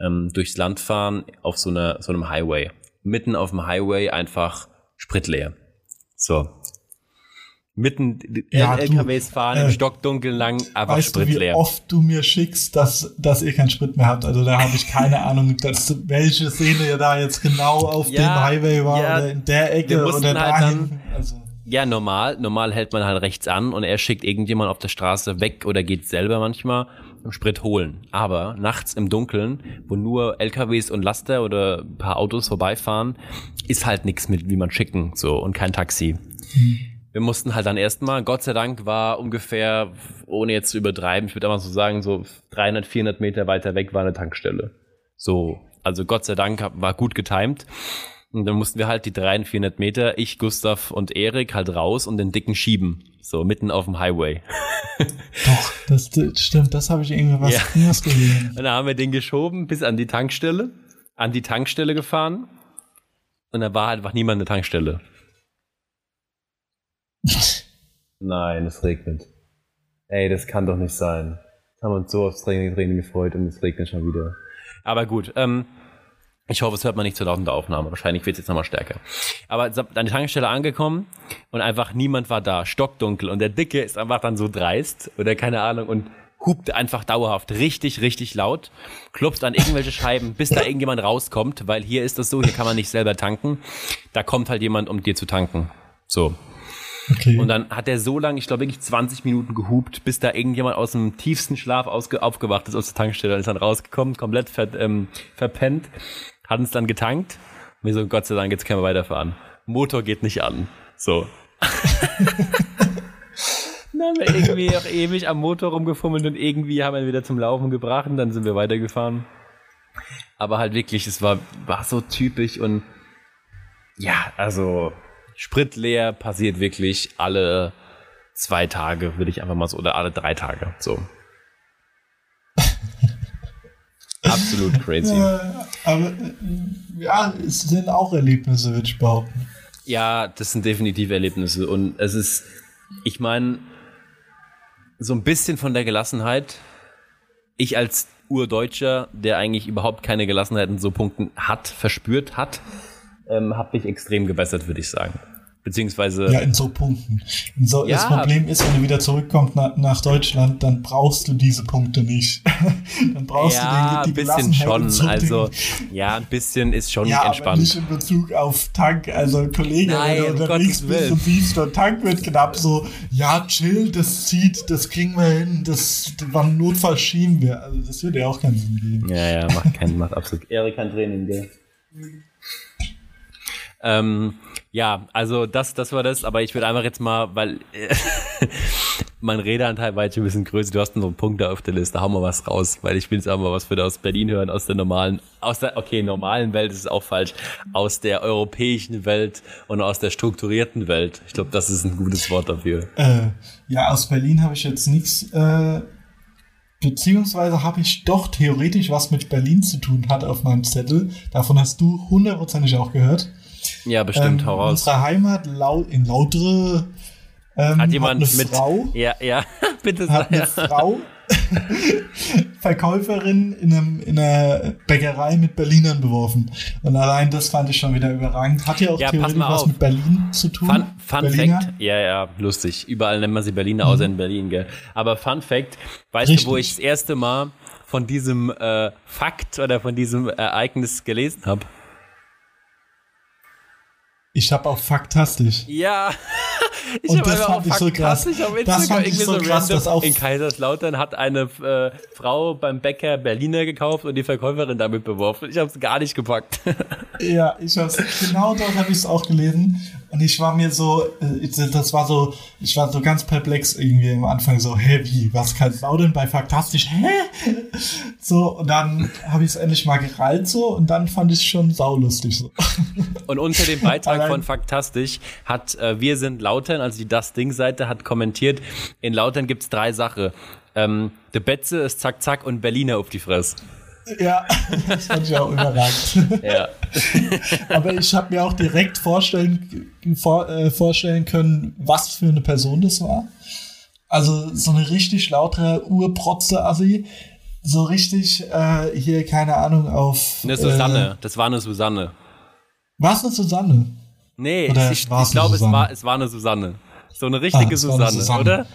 ähm, durchs Land fahren auf so, einer, so einem Highway. Mitten auf dem Highway einfach spritleer. So. Mitten ja, LKWs du, fahren, äh, im Stockdunkel lang, aber weißt spritleer. Du, wie oft du mir schickst, dass, dass ihr keinen Sprit mehr habt. Also da habe ich keine Ahnung, dass, welche Szene ihr da jetzt genau auf ja, dem Highway war ja, oder in der Ecke oder halt dahin. Also. Ja, normal. Normal hält man halt rechts an und er schickt irgendjemand auf der Straße weg oder geht selber manchmal Sprit holen. Aber nachts im Dunkeln, wo nur LKWs und Laster oder ein paar Autos vorbeifahren, ist halt nichts mit, wie man schicken, so, und kein Taxi. Wir mussten halt dann erstmal, Gott sei Dank war ungefähr, ohne jetzt zu übertreiben, ich würde aber so sagen, so 300, 400 Meter weiter weg war eine Tankstelle. So, also Gott sei Dank war gut getimt. Und dann mussten wir halt die 300, 400 Meter, ich, Gustav und Erik halt raus und den Dicken schieben. So mitten auf dem Highway. Doch, das, das stimmt, das habe ich irgendwie was, Ja. irgendwas gesehen. Und dann haben wir den geschoben bis an die Tankstelle, an die Tankstelle gefahren. Und da war halt einfach niemand an der Tankstelle. Nein, es regnet. Ey, das kann doch nicht sein. Haben wir uns so aufs Training, Training gefreut und es regnet schon wieder. Aber gut, ähm, ich hoffe, es hört man nicht zu laut in der Aufnahme. Wahrscheinlich wird es jetzt nochmal stärker. Aber an die Tankstelle angekommen und einfach niemand war da. Stockdunkel. Und der Dicke ist einfach dann so dreist oder keine Ahnung und hupt einfach dauerhaft richtig, richtig laut, klopft an irgendwelche Scheiben, bis da irgendjemand rauskommt, weil hier ist das so, hier kann man nicht selber tanken. Da kommt halt jemand, um dir zu tanken. So. Okay. Und dann hat er so lange, ich glaube wirklich 20 Minuten gehupt, bis da irgendjemand aus dem tiefsten Schlaf aufgewacht ist aus der Tankstelle und ist dann rausgekommen, komplett ver ähm, verpennt, hat uns dann getankt. Und wir so, Gott sei Dank, jetzt können wir weiterfahren. Motor geht nicht an. So. dann haben wir irgendwie auch ewig am Motor rumgefummelt und irgendwie haben wir ihn wieder zum Laufen gebracht und dann sind wir weitergefahren. Aber halt wirklich, es war, war so typisch und ja, also Sprit leer passiert wirklich alle zwei Tage, würde ich einfach mal so, oder alle drei Tage, so. Absolut crazy. Äh, aber äh, ja, es sind auch Erlebnisse, würde ich behaupten. Ja, das sind definitiv Erlebnisse und es ist, ich meine, so ein bisschen von der Gelassenheit. Ich als Urdeutscher, der eigentlich überhaupt keine Gelassenheit in so Punkten hat, verspürt hat, ähm, habe mich extrem gebessert, würde ich sagen. Beziehungsweise, Ja, in so Punkten. In so, Das Ja. Problem ist, wenn du wieder zurückkommst na, nach Deutschland, dann brauchst du diese Punkte nicht. dann brauchst ja, du ein die, die bisschen schon. und so Also, ja, ein bisschen ist schon ja, aber entspannt. nicht in Bezug auf Tank. Also, Kollege, Nein, wenn um du unterwegs Gottes bist und siehst, der Tank wird knapp, so, ja, chill, das zieht, das kriegen wir hin, das, wann Notfall schieben wir. Also, das würde ja auch keinen Sinn geben. Ja, ja, macht keinen, macht absolut. Erik kein Training, gell? Ähm, ja, also das, das war das, aber ich würde einfach jetzt mal, weil äh, mein Redeanteil war jetzt ein bisschen größer, du hast noch einen Punkt da auf der Liste, hau mal was raus, weil ich will jetzt auch mal was für aus Berlin hören, aus der normalen, aus der, okay, normalen Welt ist auch falsch, aus der europäischen Welt und aus der strukturierten Welt. Ich glaube, das ist ein gutes Wort dafür. Äh, ja, aus Berlin habe ich jetzt nichts, äh, beziehungsweise habe ich doch theoretisch was mit Berlin zu tun hat auf meinem Zettel. Davon hast du hundertprozentig auch gehört. Ja, bestimmt, Ähm, hau raus. Unsere Heimat in Lautere ähm, Hat jemand eine mit, Frau, ja, ja, bitte hat sag, eine ja. Frau, Verkäuferin in, einem, in einer Bäckerei mit Berlinern beworfen. Und allein das fand ich schon wieder überragend. Hat ja auch Ja, theoretisch was mit Berlin zu tun. Fun, Fun Berliner. Fact, ja, ja, lustig. Überall nennt man sie Berliner, außer in Berlin, gell. Aber Fun Fact, weißt Richtig. du, wo ich das erste Mal von diesem äh, Fakt oder von diesem Ereignis gelesen habe? Ich habe auch faktastisch. Ja, ich Und habe das fand ich so krass. Das fand ich irgendwie so so, krass, dass auch- In Kaiserslautern hat eine äh, Frau beim Bäcker Berliner gekauft und die Verkäuferin damit beworfen. Ich habe es gar nicht gepackt. Ja, ich hab's, genau dort habe ich es auch gelesen. Und ich war mir so, äh, das war so, ich war so ganz perplex irgendwie am Anfang so, hä, wie, was kann denn bei Faktastisch, hä? So, und dann habe ich es endlich mal gerallt so und dann fand ich es schon saulustig so. Und unter dem Beitrag Allein- von Faktastisch hat äh, Wir sind Lautern, also die Das Ding-Seite, hat kommentiert, in Lautern gibt's drei Sachen. Ähm, De Betze ist Zack Zack und Berliner auf die Fresse. Ja, das fand ich auch überragend. Ja. Aber ich habe mir auch direkt vorstellen, vor, äh, vorstellen können, was für eine Person das war. Also so eine richtig lautere Urprotze-Assi. So richtig, äh, hier, keine Ahnung, auf. Eine Susanne, das war eine Susanne. Äh, war es eine Susanne? Nee, Oder ich, ich glaube, es Susanne? war, es war eine Susanne. So eine richtige Ah, war eine Susanne, Susanne. oder?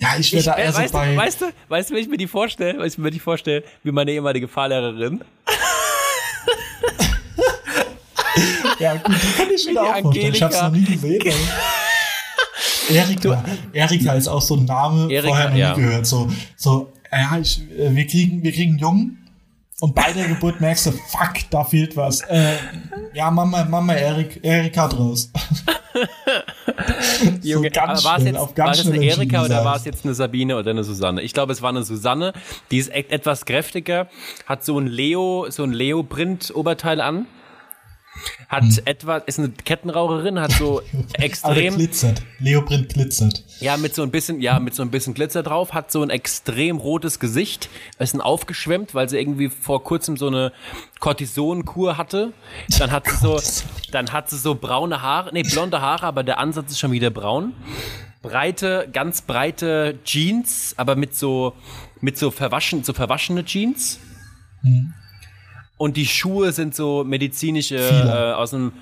Ja, ich wäre da eher so weißt, bei. du, weißt du, weißt du, wenn ich mir die vorstelle, weißt du, wenn ich mir die vorstelle, wie meine ehemalige Fahrlehrerin, ja, gut, die kann ich die auch vorstellen. Ich hab's noch nie gesehen. Erika. Erika ist auch so ein Name, Erika, vorher noch ja. nie gehört. So, so, ja, ich, äh, wir kriegen, wir kriegen einen Jungen. Und bei der Geburt merkst du, fuck, da fehlt was. Äh, ja, Mama, Mama, Erik, Erika draus. Junge, ganz aber war es jetzt, war es eine Erika oder war es jetzt eine Sabine oder eine Susanne? Ich glaube, es war eine Susanne. Die ist echt etwas kräftiger, hat so ein Leo, so ein Leo-Print-Oberteil an. Hat hm. etwa, ist eine Kettenraucherin, hat so extrem. Aber glitzert. Leoprint glitzert. Ja, mit so ein bisschen, ja, mit so ein bisschen Glitzer drauf, hat so ein extrem rotes Gesicht, ist ein aufgeschwemmt, weil sie irgendwie vor kurzem so eine Cortisonkur hatte. Dann hat sie so, dann hat sie so braune Haare, nee, blonde Haare, aber der Ansatz ist schon wieder braun. Breite, ganz breite Jeans, aber mit so, mit so verwaschen, so verwaschene Jeans. Hm. Und die Schuhe sind so medizinische äh, aus dem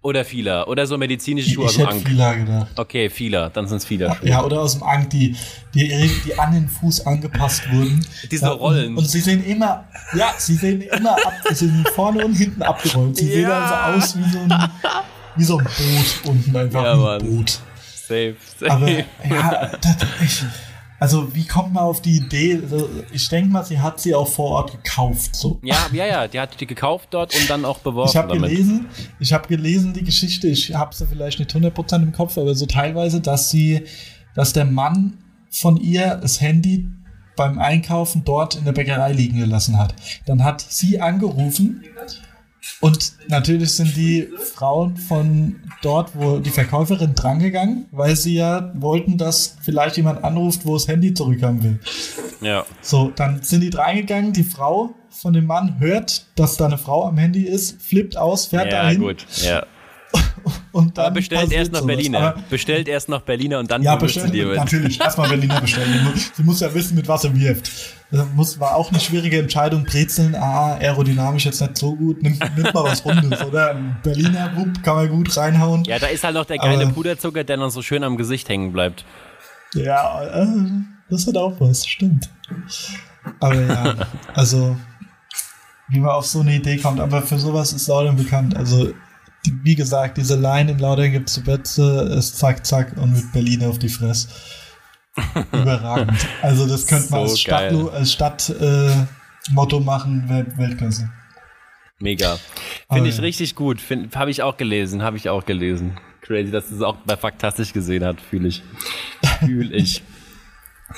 oder Fieler oder so medizinische Schuhe ich, aus dem Ank. Fieler gedacht. Okay, Fieler, dann sind es Fieler. -Schuhe. Ja, oder aus dem Ank, die, die, die an den Fuß angepasst wurden. Diese ja, Rollen. Und, und, sie sehen immer, ja, sie sehen immer ab, sie sind vorne und hinten abgerollt. Sie ja. sehen also aus wie so ein, wie so ein Boot unten einfach ja, ein Boot. Safe, safe. Aber ja, das, ich, also wie kommt man auf die Idee? Also, ich denke mal, sie hat sie auch vor Ort gekauft. So. Ja, ja, ja, die hat die gekauft dort und dann auch beworben. Ich habe gelesen, ich habe gelesen die Geschichte. Ich habe sie vielleicht nicht 100% im Kopf, aber so teilweise, dass sie, dass der Mann von ihr das Handy beim Einkaufen dort in der Bäckerei liegen gelassen hat. Dann hat sie angerufen und natürlich sind die Frauen von dort, wo die Verkäuferin drangegangen, weil sie ja wollten, dass vielleicht jemand anruft, wo das Handy zurückhaben will. Ja. So, dann sind die drangegangen, die Frau von dem Mann hört, dass da eine Frau am Handy ist, flippt aus, fährt ja, dahin. Ja, gut, ja. Und dann Aber bestellt erst nach Berliner. Aber bestellt erst nach Berliner und dann ja, bestellt, sie dir Natürlich, erstmal Berliner bestellen. Sie muss ja wissen, mit was er wirft. Das muss, war auch eine schwierige Entscheidung. Brezeln, ah, aerodynamisch jetzt nicht so gut. Nimmt, nimmt mal was Rundes, oder? Berliner, wupp, kann man gut reinhauen. Ja, da ist halt noch der geile Aber, Puderzucker, der dann so schön am Gesicht hängen bleibt. Ja, äh, das hat auch was, stimmt. Aber ja, also, wie man auf so eine Idee kommt. Aber für sowas ist Laudern bekannt. Also, wie gesagt, diese Line in Laudern gibt zu Betze, ist zack, zack und mit Berlin auf die Fresse. Überragend. Also das könnte man so als Stadtmotto Stadt, äh, machen, Welt Weltklasse. Mega. Finde ich ja. richtig gut. Habe ich auch gelesen, habe ich auch gelesen. Crazy, dass du es auch bei Faktastisch gesehen hat, fühle ich. Fühle ich.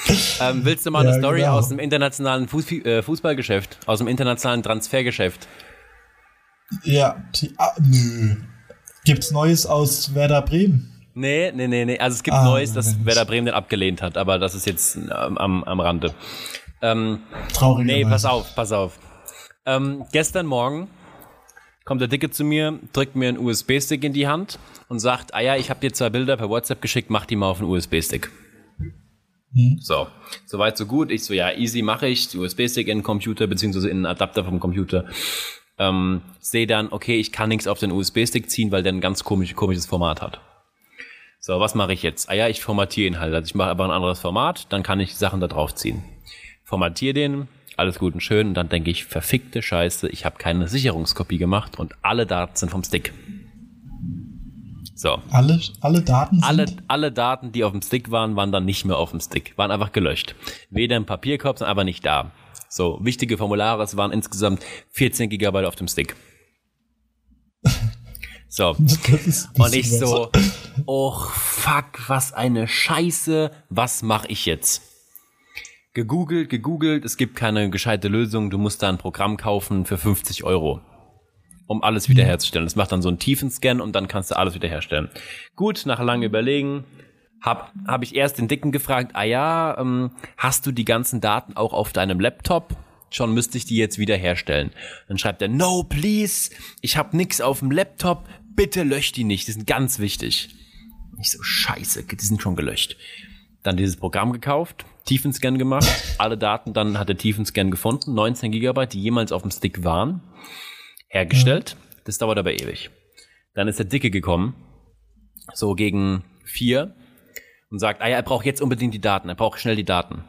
ähm, willst du mal ja, eine Story genau. aus dem internationalen Fuß, äh, Fußballgeschäft, aus dem internationalen Transfergeschäft? Ja, die, ah, nö. Gibt's Neues aus Werder Bremen? Nee, nee, nee, nee. Also es gibt ah, Neues, dass Mensch. Werder Bremen den abgelehnt hat, aber das ist jetzt ähm, am, am Rande. Ähm, Traurig. Nee, pass auf, pass auf. Ähm, gestern Morgen kommt der Dicke zu mir, drückt mir einen USB-Stick in die Hand und sagt, ah ja, ich habe dir zwei Bilder per WhatsApp geschickt, mach die mal auf einen USB-Stick. Hm. So, soweit so gut. Ich so, ja, easy mache ich, USB-Stick in den Computer, beziehungsweise in einen Adapter vom Computer. Ähm, sehe dann, okay, ich kann nichts auf den USB-Stick ziehen, weil der ein ganz komisch, komisches Format hat. So, was mache ich jetzt? Ah ja, ich formatiere ihn halt. Also ich mache aber ein anderes Format, dann kann ich Sachen da drauf ziehen. Formatiere den, alles gut und schön, und dann denke ich, verfickte Scheiße, ich habe keine Sicherungskopie gemacht und alle Daten sind vom Stick. So. Alle, alle Daten sind? Alle, alle Daten, die auf dem Stick waren, waren dann nicht mehr auf dem Stick, waren einfach gelöscht. Weder im Papierkorb, sondern aber nicht da. So, wichtige Formulare, es waren insgesamt 14 Gigabyte auf dem Stick. So. Und ich so, oh fuck, was eine Scheiße, was mache ich jetzt? Gegoogelt, gegoogelt, es gibt keine gescheite Lösung, du musst da ein Programm kaufen für 50 Euro, um alles wiederherzustellen. Das macht dann so einen Tiefenscan und dann kannst du alles wiederherstellen. Gut, nach langem Überlegen, hab, hab ich erst den Dicken gefragt, ah ja, ähm, hast du die ganzen Daten auch auf deinem Laptop? Schon müsste ich die jetzt wiederherstellen. Dann schreibt er, no, please, ich habe nix auf dem Laptop, bitte löscht die nicht, die sind ganz wichtig. Ich so, scheiße, die sind schon gelöscht. Dann dieses Programm gekauft, Tiefenscan gemacht, alle Daten, dann hat der Tiefenscan gefunden, 19 Gigabyte, die jemals auf dem Stick waren, hergestellt. Mhm. Das dauert aber ewig. Dann ist der Dicke gekommen, so gegen vier, und sagt, ah ja, er braucht jetzt unbedingt die Daten, er braucht schnell die Daten.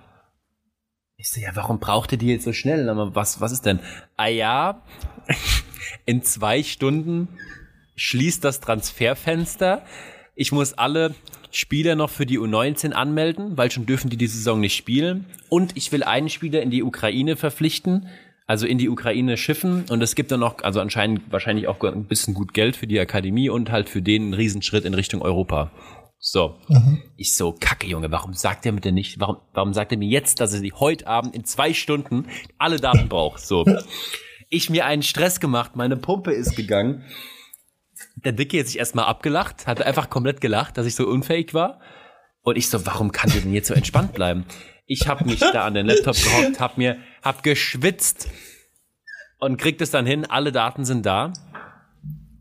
Ich so, ja, warum braucht er die jetzt so schnell? Was, was ist denn? Ah ja, in zwei Stunden schließt das Transferfenster. Ich muss alle Spieler noch für die U19 anmelden, weil schon dürfen die die Saison nicht spielen. Und ich will einen Spieler in die Ukraine verpflichten, also in die Ukraine schiffen. Und es gibt dann noch, also anscheinend wahrscheinlich auch ein bisschen gut Geld für die Akademie und halt für den einen Riesenschritt in Richtung Europa. So. Mhm. Ich so, kacke, Junge, warum sagt er mir denn nicht, warum, warum sagt er mir jetzt, dass er sie heute Abend in zwei Stunden alle Daten braucht? So. Ich mir einen Stress gemacht, meine Pumpe ist gegangen. der Dicke hat sich erstmal abgelacht, hat einfach komplett gelacht, dass ich so unfähig war. Und ich so, warum kann der denn jetzt so entspannt bleiben? Ich habe mich da an den Laptop gehockt, hab mir, hab geschwitzt und kriegt es dann hin, alle Daten sind da.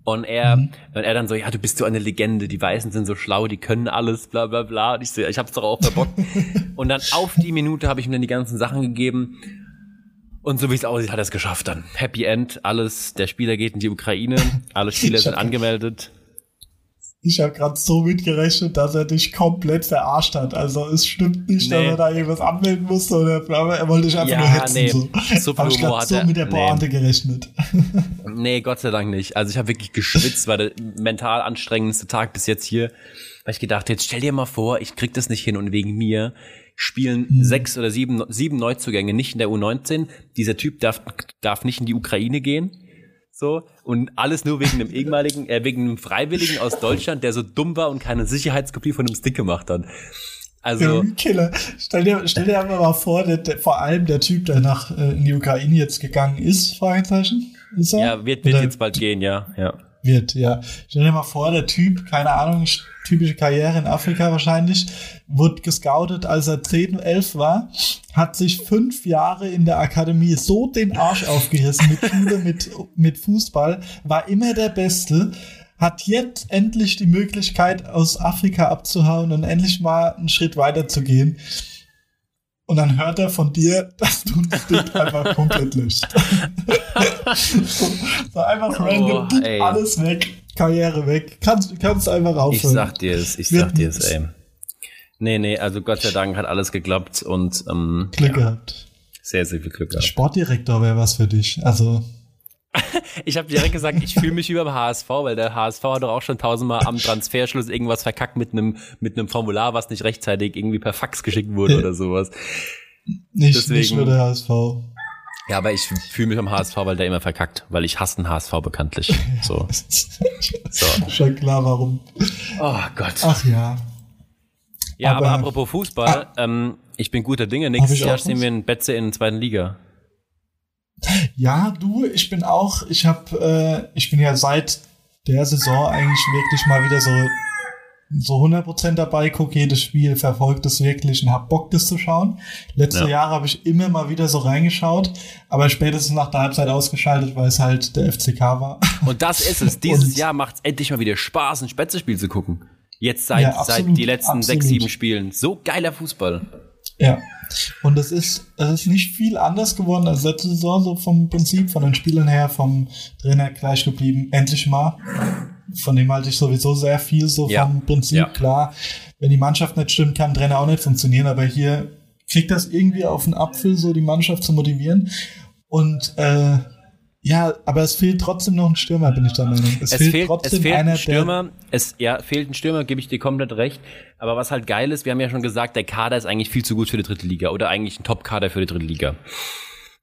Und er, mhm. und er dann so, ja, du bist so eine Legende, die Weißen sind so schlau, die können alles, bla bla bla. Und ich so, ich hab's doch auch verbockt. und dann auf die Minute habe ich ihm dann die ganzen Sachen gegeben. Und so wie es aussieht, hat er es geschafft dann. Happy End, alles, der Spieler geht in die Ukraine, alle Spieler sind angemeldet. Ich habe gerade so mitgerechnet, dass er dich komplett verarscht hat. Also es stimmt nicht, nee. dass er da irgendwas anmelden musste oder er wollte dich einfach ja, nur hetzen. Nee. So. Habe ich gerade so mit der Pointe nee. gerechnet. Nee, Gott sei Dank nicht. Also ich habe wirklich geschwitzt, war der mental anstrengendste Tag bis jetzt hier. Weil ich gedacht, jetzt stell dir mal vor, ich krieg das nicht hin und wegen mir spielen mhm. sechs oder sieben, sieben Neuzugänge nicht in der U19. Dieser Typ darf, darf nicht in die Ukraine gehen. So, und alles nur wegen einem ehemaligen, äh, wegen einem Freiwilligen aus Deutschland, der so dumm war und keine Sicherheitskopie von einem Stick gemacht hat. Also. Killer. Stell dir, stell dir einfach mal vor, der, der, vor allem der Typ, der nach äh, in die Ukraine jetzt gegangen ist, Fragezeichen. Ist er? Ja, wird, wird jetzt bald gehen, ja, ja wird, ja. Stell dir mal vor, der Typ, keine Ahnung, typische Karriere in Afrika wahrscheinlich, wurde gescoutet, als er 10, 11 war, hat sich fünf Jahre in der Akademie so den Arsch aufgerissen mit Schule, mit, mit Fußball, war immer der Beste, hat jetzt endlich die Möglichkeit, aus Afrika abzuhauen und endlich mal einen Schritt weiter zu gehen. Und dann hört er von dir, dass du ein Stick einfach komplett löscht. so, einfach oh, random, ey. alles weg, Karriere weg. Kannst, kannst einfach aufhören. Ich sag dir es, ich sag dir es, ey. Nee, nee, also Gott sei Dank hat alles geklappt und ähm, Glück ja, gehabt. Sehr, sehr viel Glück gehabt. Sportdirektor wäre was für dich. Also ich habe direkt gesagt, ich fühle mich wie beim HSV, weil der HSV hat doch auch schon tausendmal am Transferschluss irgendwas verkackt mit einem mit einem Formular, was nicht rechtzeitig irgendwie per Fax geschickt wurde oder sowas. Nicht, Deswegen, nicht nur der HSV. Ja, aber ich fühle mich am HSV, weil der immer verkackt, weil ich hasse den HSV bekanntlich. So. so. Schon klar, warum. Oh Gott. Ach ja. Ja, aber, aber apropos Fußball, ah, ähm, ich bin guter Dinge. Nächstes Jahr sehen wir in Betze in der zweiten Liga. Ja, du, ich bin auch, ich habe, äh, ich bin ja seit der Saison eigentlich wirklich mal wieder so so 100% dabei, gucke jedes Spiel, verfolge das wirklich und hab Bock, das zu schauen. Letzte ja. Jahre habe ich immer mal wieder so reingeschaut, aber spätestens nach der Halbzeit ausgeschaltet, weil es halt der FCK war. Und das ist es. Dieses und Jahr macht es endlich mal wieder Spaß, ein Spätzespiel zu gucken. Jetzt seit, ja, absolut, seit die letzten absolut. sechs, sieben Spielen. So geiler Fußball. Ja. Und es ist, es ist nicht viel anders geworden als letzte Saison, so vom Prinzip, von den Spielern her, vom Trainer gleich geblieben. Endlich mal. Von dem halte ich sowieso sehr viel, so ja. vom Prinzip. Ja. Klar, wenn die Mannschaft nicht stimmt, kann Trainer auch nicht funktionieren, aber hier kriegt das irgendwie auf den Apfel, so die Mannschaft zu motivieren. Und äh, ja, aber es fehlt trotzdem noch ein Stürmer, bin ich der Meinung. Es, es fehlt, fehlt, trotzdem es fehlt einer, ein Stürmer. es ja, fehlt ein Stürmer, gebe ich dir komplett recht. Aber was halt geil ist, wir haben ja schon gesagt, der Kader ist eigentlich viel zu gut für die dritte Liga oder eigentlich ein Top-Kader für die dritte Liga.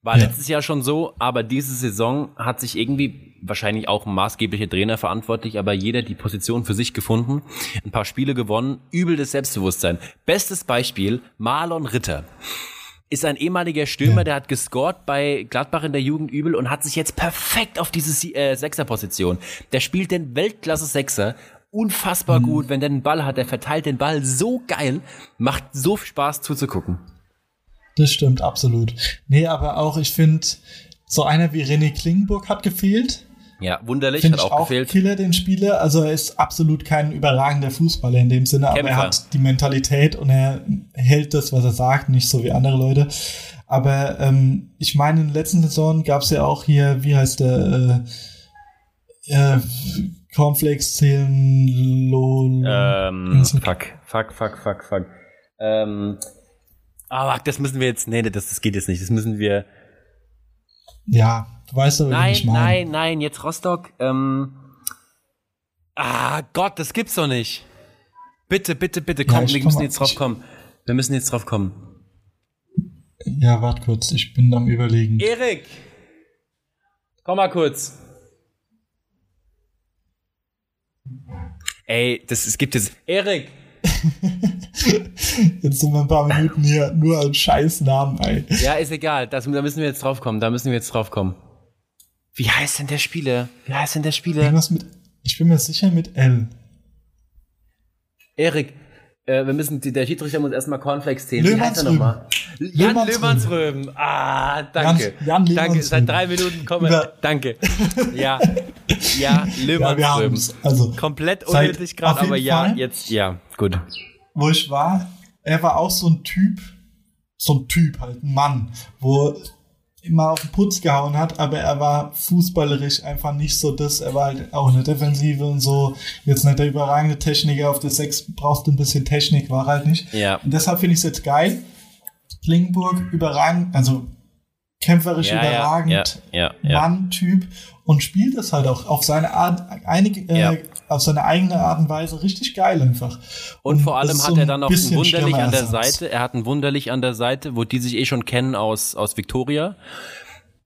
War ja. letztes Jahr schon so, aber diese Saison hat sich irgendwie wahrscheinlich auch ein maßgeblicher Trainer verantwortlich, aber jeder die Position für sich gefunden, ein paar Spiele gewonnen, übel das Selbstbewusstsein. Bestes Beispiel, Marlon Ritter ist ein ehemaliger Stürmer, ja. der hat gescored bei Gladbach in der Jugend übel und hat sich jetzt perfekt auf diese äh, Sechserposition. Der spielt den Weltklasse Sechser unfassbar mhm. gut, wenn der den Ball hat, der verteilt den Ball so geil, macht so Spaß zuzugucken. Das stimmt, absolut. Nee, aber auch, ich finde, so einer wie René Klingburg hat gefehlt. Ja, wunderlich, Find hat auch, auch gefehlt. Killer, den Spieler. Also er ist absolut kein überragender Fußballer in dem Sinne, Kämpfer. aber er hat die Mentalität und er hält das, was er sagt, nicht so wie andere Leute. Aber ähm, ich meine, in der letzten Saison gab es ja auch hier, wie heißt der, äh, äh, Cornflakes zählen, lol. Ähm, fuck, fuck, fuck, fuck, fuck. Ähm, aber das müssen wir jetzt, nee, das, das geht jetzt nicht, das müssen wir. Ja, Du weißt aber, nein, ich meine. Nein, nein, jetzt Rostock. Ähm, ah, Gott, das gibt's doch nicht. Bitte, bitte, bitte, komm, ja, wir müssen jetzt drauf kommen. Wir müssen jetzt drauf kommen. Ja, warte kurz, ich bin am überlegen. Erik! Komm mal kurz. Ey, das, es gibt jetzt. Erik! jetzt sind wir ein paar Minuten hier nur als Scheißnamen, ey. Ja, ist egal, das, da müssen wir jetzt drauf kommen, da müssen wir jetzt drauf kommen. Wie heißt denn der Spieler? Wie heißt denn der Spieler? Irgendwas mit, Ich bin mir sicher mit L. Erik, äh, wir müssen, der Schiedsrichter muss erstmal Cornflakes zählen. Wie heißt er nochmal? Jan. Löhmannsröben. Ah, danke. Jan- Jan danke, seit drei Minuten kommen Über- Danke. Ja, ja, Ja, Löhmannsröben. haben's. Also, Komplett unnötig gerade, aber ja, Fall. jetzt, ja, gut. wo ich war, er war auch so ein Typ, so ein Typ, halt ein Mann, wo immer auf den Putz gehauen hat, aber er war fußballerisch einfach nicht so das, er war halt auch eine Defensive und so, jetzt nicht der überragende Techniker, auf der Sechs brauchst du ein bisschen Technik, war halt nicht. Ja. Und deshalb finde ich es jetzt geil. Klingenburg überragend, also kämpferisch Ja, überragend, ja, ja. Mann-Typ und spielt es halt auch auf seine Art, einige, äh. Auf seine eigene Art und Weise richtig geil einfach. Und vor das allem hat so er dann noch ein Wunderlich an der. Seite. Er hat ein Wunderlich an der Seite, wo die sich eh schon kennen aus, aus Victoria.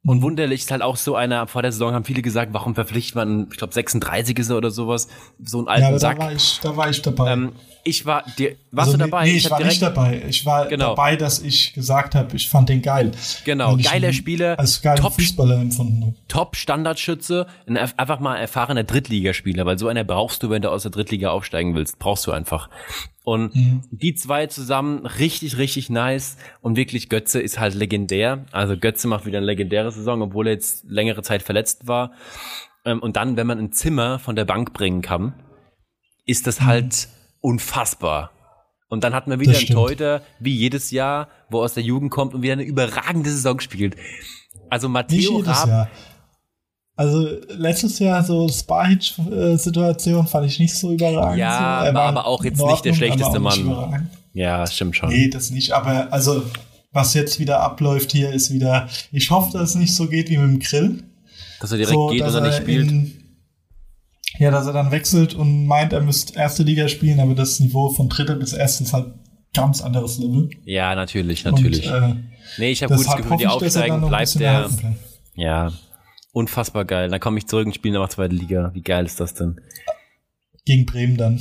Und Wunderlich ist halt auch so einer, vor der Saison haben viele gesagt, warum verpflichtet man, ich glaube 36 ist er oder sowas, so einen alten Ja, da Sack. war ich, da war ich dabei. ähm, ich war, dir, warst Also, du dabei? Nee, ich, hab war nicht dabei. Ich war Genau. dabei, dass ich gesagt habe, ich fand den geil. Genau, ich geiler Spieler, Als geiler top- Fußballer empfunden habe. Top-Standardschütze, ein erf- einfach mal erfahrener Drittligaspieler, weil so einer brauchst du, wenn du aus der Drittliga aufsteigen willst. Brauchst du einfach. Und Mhm. die zwei zusammen, richtig, richtig nice. Und wirklich, Götze ist halt legendär. Also Götze macht wieder eine legendäre Saison, obwohl er jetzt längere Zeit verletzt war. Ähm, Und dann, wenn man ein Zimmer von der Bank bringen kann, ist das halt unfassbar. Und dann hat man wieder einen. Torhüter, wie jedes Jahr, wo aus der Jugend kommt und wieder eine überragende Saison spielt. Also Matteo Raab, Jahr. Also letztes Jahr so Spahic-Situation fand ich nicht so überragend. Ja, so. Er war aber auch jetzt in nicht der Ordnung, schlechteste Mann. Ja, stimmt schon. Nee, das nicht. Aber also, was jetzt wieder abläuft hier, ist wieder. Ich hoffe, dass es nicht so geht wie mit dem Grill. Dass er direkt so, geht dann nicht spielt. In, ja, dass er dann wechselt und meint, er müsste erste Liga spielen, aber das Niveau von dritte bis erste ist halt ganz anderes Level. Ja, natürlich, natürlich. Und, äh, nee, ich habe gutes Gefühl, die er aufsteigen, ein bleibt der. Ja, unfassbar geil. Dann komme ich zurück und spiele nochmal zweite Liga. Wie geil ist das denn? Gegen Bremen dann.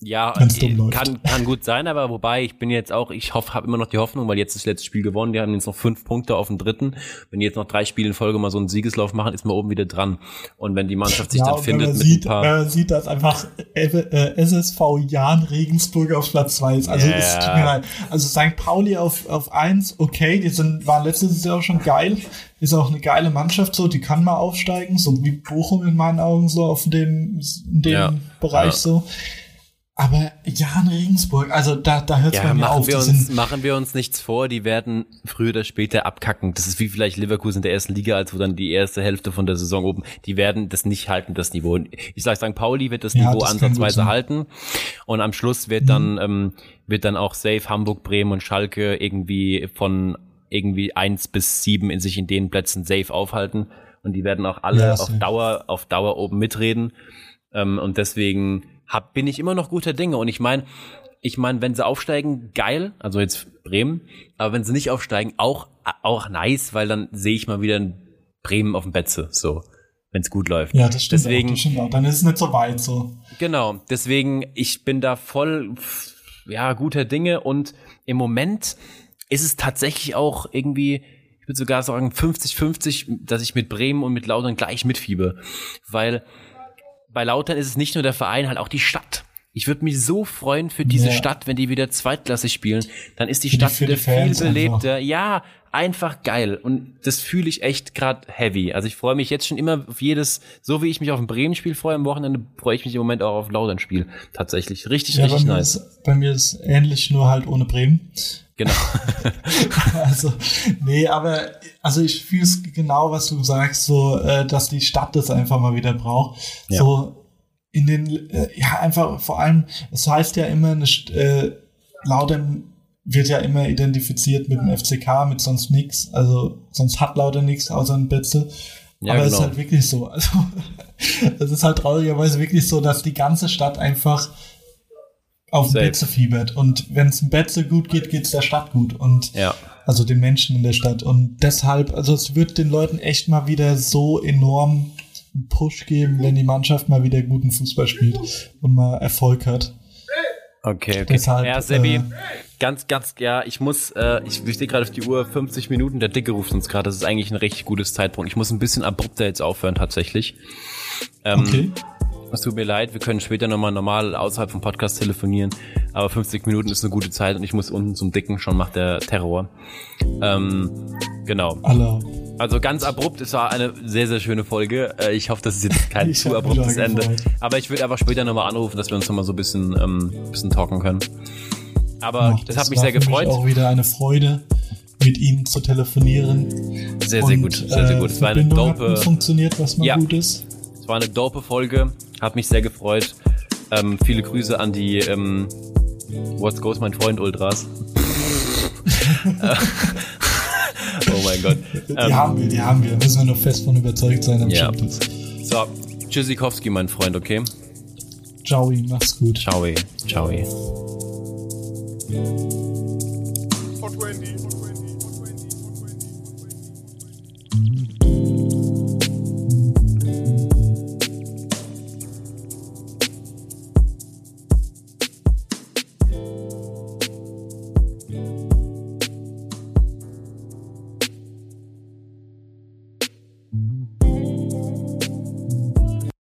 Ja, äh, dumm kann, kann gut sein, aber wobei, ich bin jetzt auch, ich hoffe, habe immer noch die Hoffnung, weil jetzt das letzte Spiel gewonnen, die haben jetzt noch fünf Punkte auf dem dritten. Wenn die jetzt noch drei Spiele in Folge mal so einen Siegeslauf machen, ist man oben wieder dran. Und wenn die Mannschaft sich ja, dann findet man mit sieht, ein paar. äh, sieht, dass einfach äh, SSV Jahn Regensburg auf Platz zwei ist. Also Ja. es tut mir leid. Also St. Pauli auf, auf eins, okay, die sind, waren letztes Jahr auch schon geil. Ist auch eine geile Mannschaft so, die kann mal aufsteigen, so wie Bochum in meinen Augen so auf dem, in dem Ja. Bereich Ja. so. Aber Jan Regensburg, also da, da hört es Ja, bei mir machen auf. wir, uns, machen wir uns nichts vor, die werden früher oder später abkacken. Das ist wie vielleicht Leverkusen in der ersten Liga, als wo dann die erste Hälfte von der Saison oben, die werden das nicht halten, das Niveau. Ich sage, St. Pauli wird das Ja, Niveau das ansatzweise halten und am Schluss wird dann, ähm, wird dann auch safe Hamburg, Bremen und Schalke irgendwie von irgendwie eins bis sieben in sich in den Plätzen safe aufhalten und die werden auch alle Ja, auf. Dauer, auf Dauer oben mitreden. Ähm, und deswegen hab, bin ich immer noch guter Dinge. Und ich meine, ich meine, wenn sie aufsteigen, geil, also jetzt Bremen, aber wenn sie nicht aufsteigen, auch, auch nice, weil dann sehe ich mal wieder ein Bremen auf dem Betze, so, wenn es gut läuft. ja, das stimmt deswegen, auch, das stimmt auch. Dann ist es nicht so weit so. Genau, deswegen, ich bin da voll, ja, guter Dinge und im Moment ist es tatsächlich auch irgendwie, ich würde sogar sagen 50-50, dass ich mit Bremen und mit Lautern gleich mitfiebe, weil bei Lautern ist es nicht nur der Verein, halt auch die Stadt. Ich würde mich so freuen für diese Ja. Stadt, wenn die wieder zweitklassig spielen. Dann ist die Für Stadt die wieder viel belebter. Ja, einfach geil. Und das fühle ich echt gerade heavy. Also ich freue mich jetzt schon immer auf jedes, so wie ich mich auf ein Bremen-Spiel freue am Wochenende, freue ich mich im Moment auch auf Lautern-Spiel. Tatsächlich. Richtig, Ja, bei richtig mir, nice. ist, bei mir ist ähnlich, nur halt ohne Bremen. Genau. also, nee, aber also ich fühle es genau, was du sagst, so, äh, dass die Stadt das einfach mal wieder braucht. Ja. So in den, äh, ja, einfach vor allem, es heißt ja immer, eine, St- äh, Laudern wird ja immer identifiziert mit dem FCK, mit sonst nix. Also sonst hat Laudern nichts außer ein Betze. Ja, Aber es ist genau. halt wirklich so. Also es ist halt traurigerweise wirklich so, dass die ganze Stadt einfach auf Safe. Betze fiebert. Und wenn es dem Betze gut geht, geht es der Stadt gut. Und Ja. also den Menschen in der Stadt. Und deshalb, also es wird den Leuten echt mal wieder so enorm einen Push geben, wenn die Mannschaft mal wieder guten Fußball spielt und mal Erfolg hat. Okay, okay. Deshalb, ja, Sebi, äh, ganz, ganz, ja, ich muss, äh, ich, ich stehe gerade auf die Uhr, 50 Minuten, der Dicke ruft uns gerade, das ist eigentlich ein richtig gutes Zeitpunkt. Ich muss ein bisschen abrupter jetzt aufhören, tatsächlich. Ähm, Okay. Es tut mir leid, wir können später nochmal normal außerhalb vom Podcast telefonieren, aber 50 Minuten ist eine gute Zeit und ich muss unten zum Dicken, schon macht der Terror. Ähm, genau. Alle. Also ganz abrupt, es war eine sehr, sehr schöne Folge. Äh, Ich hoffe, das ist jetzt kein Ich zu abruptes Ende. gefreut. Aber ich würde einfach später nochmal anrufen, dass wir uns nochmal so ein bisschen, ähm, bisschen talken können. Aber Ach, das, hat mich sehr für mich gefreut. auch wieder eine Freude, mit Ihnen zu telefonieren. Sehr, sehr Und, gut, sehr, sehr äh, gut. Es war eine hat dope, gut funktioniert, was mal Ja. gut ist. War eine dope Folge. Hat mich sehr gefreut. Ähm, viele Grüße an die ähm, What's Goes, mein Freund Ultras. oh mein Gott. Die Ähm, haben wir, die haben wir. Müssen wir nur fest von überzeugt sein, dann Ja. so, Tschüssikowski, mein Freund, okay? Ciao, mach's gut. Ciao. Ciao. Hot Wendy.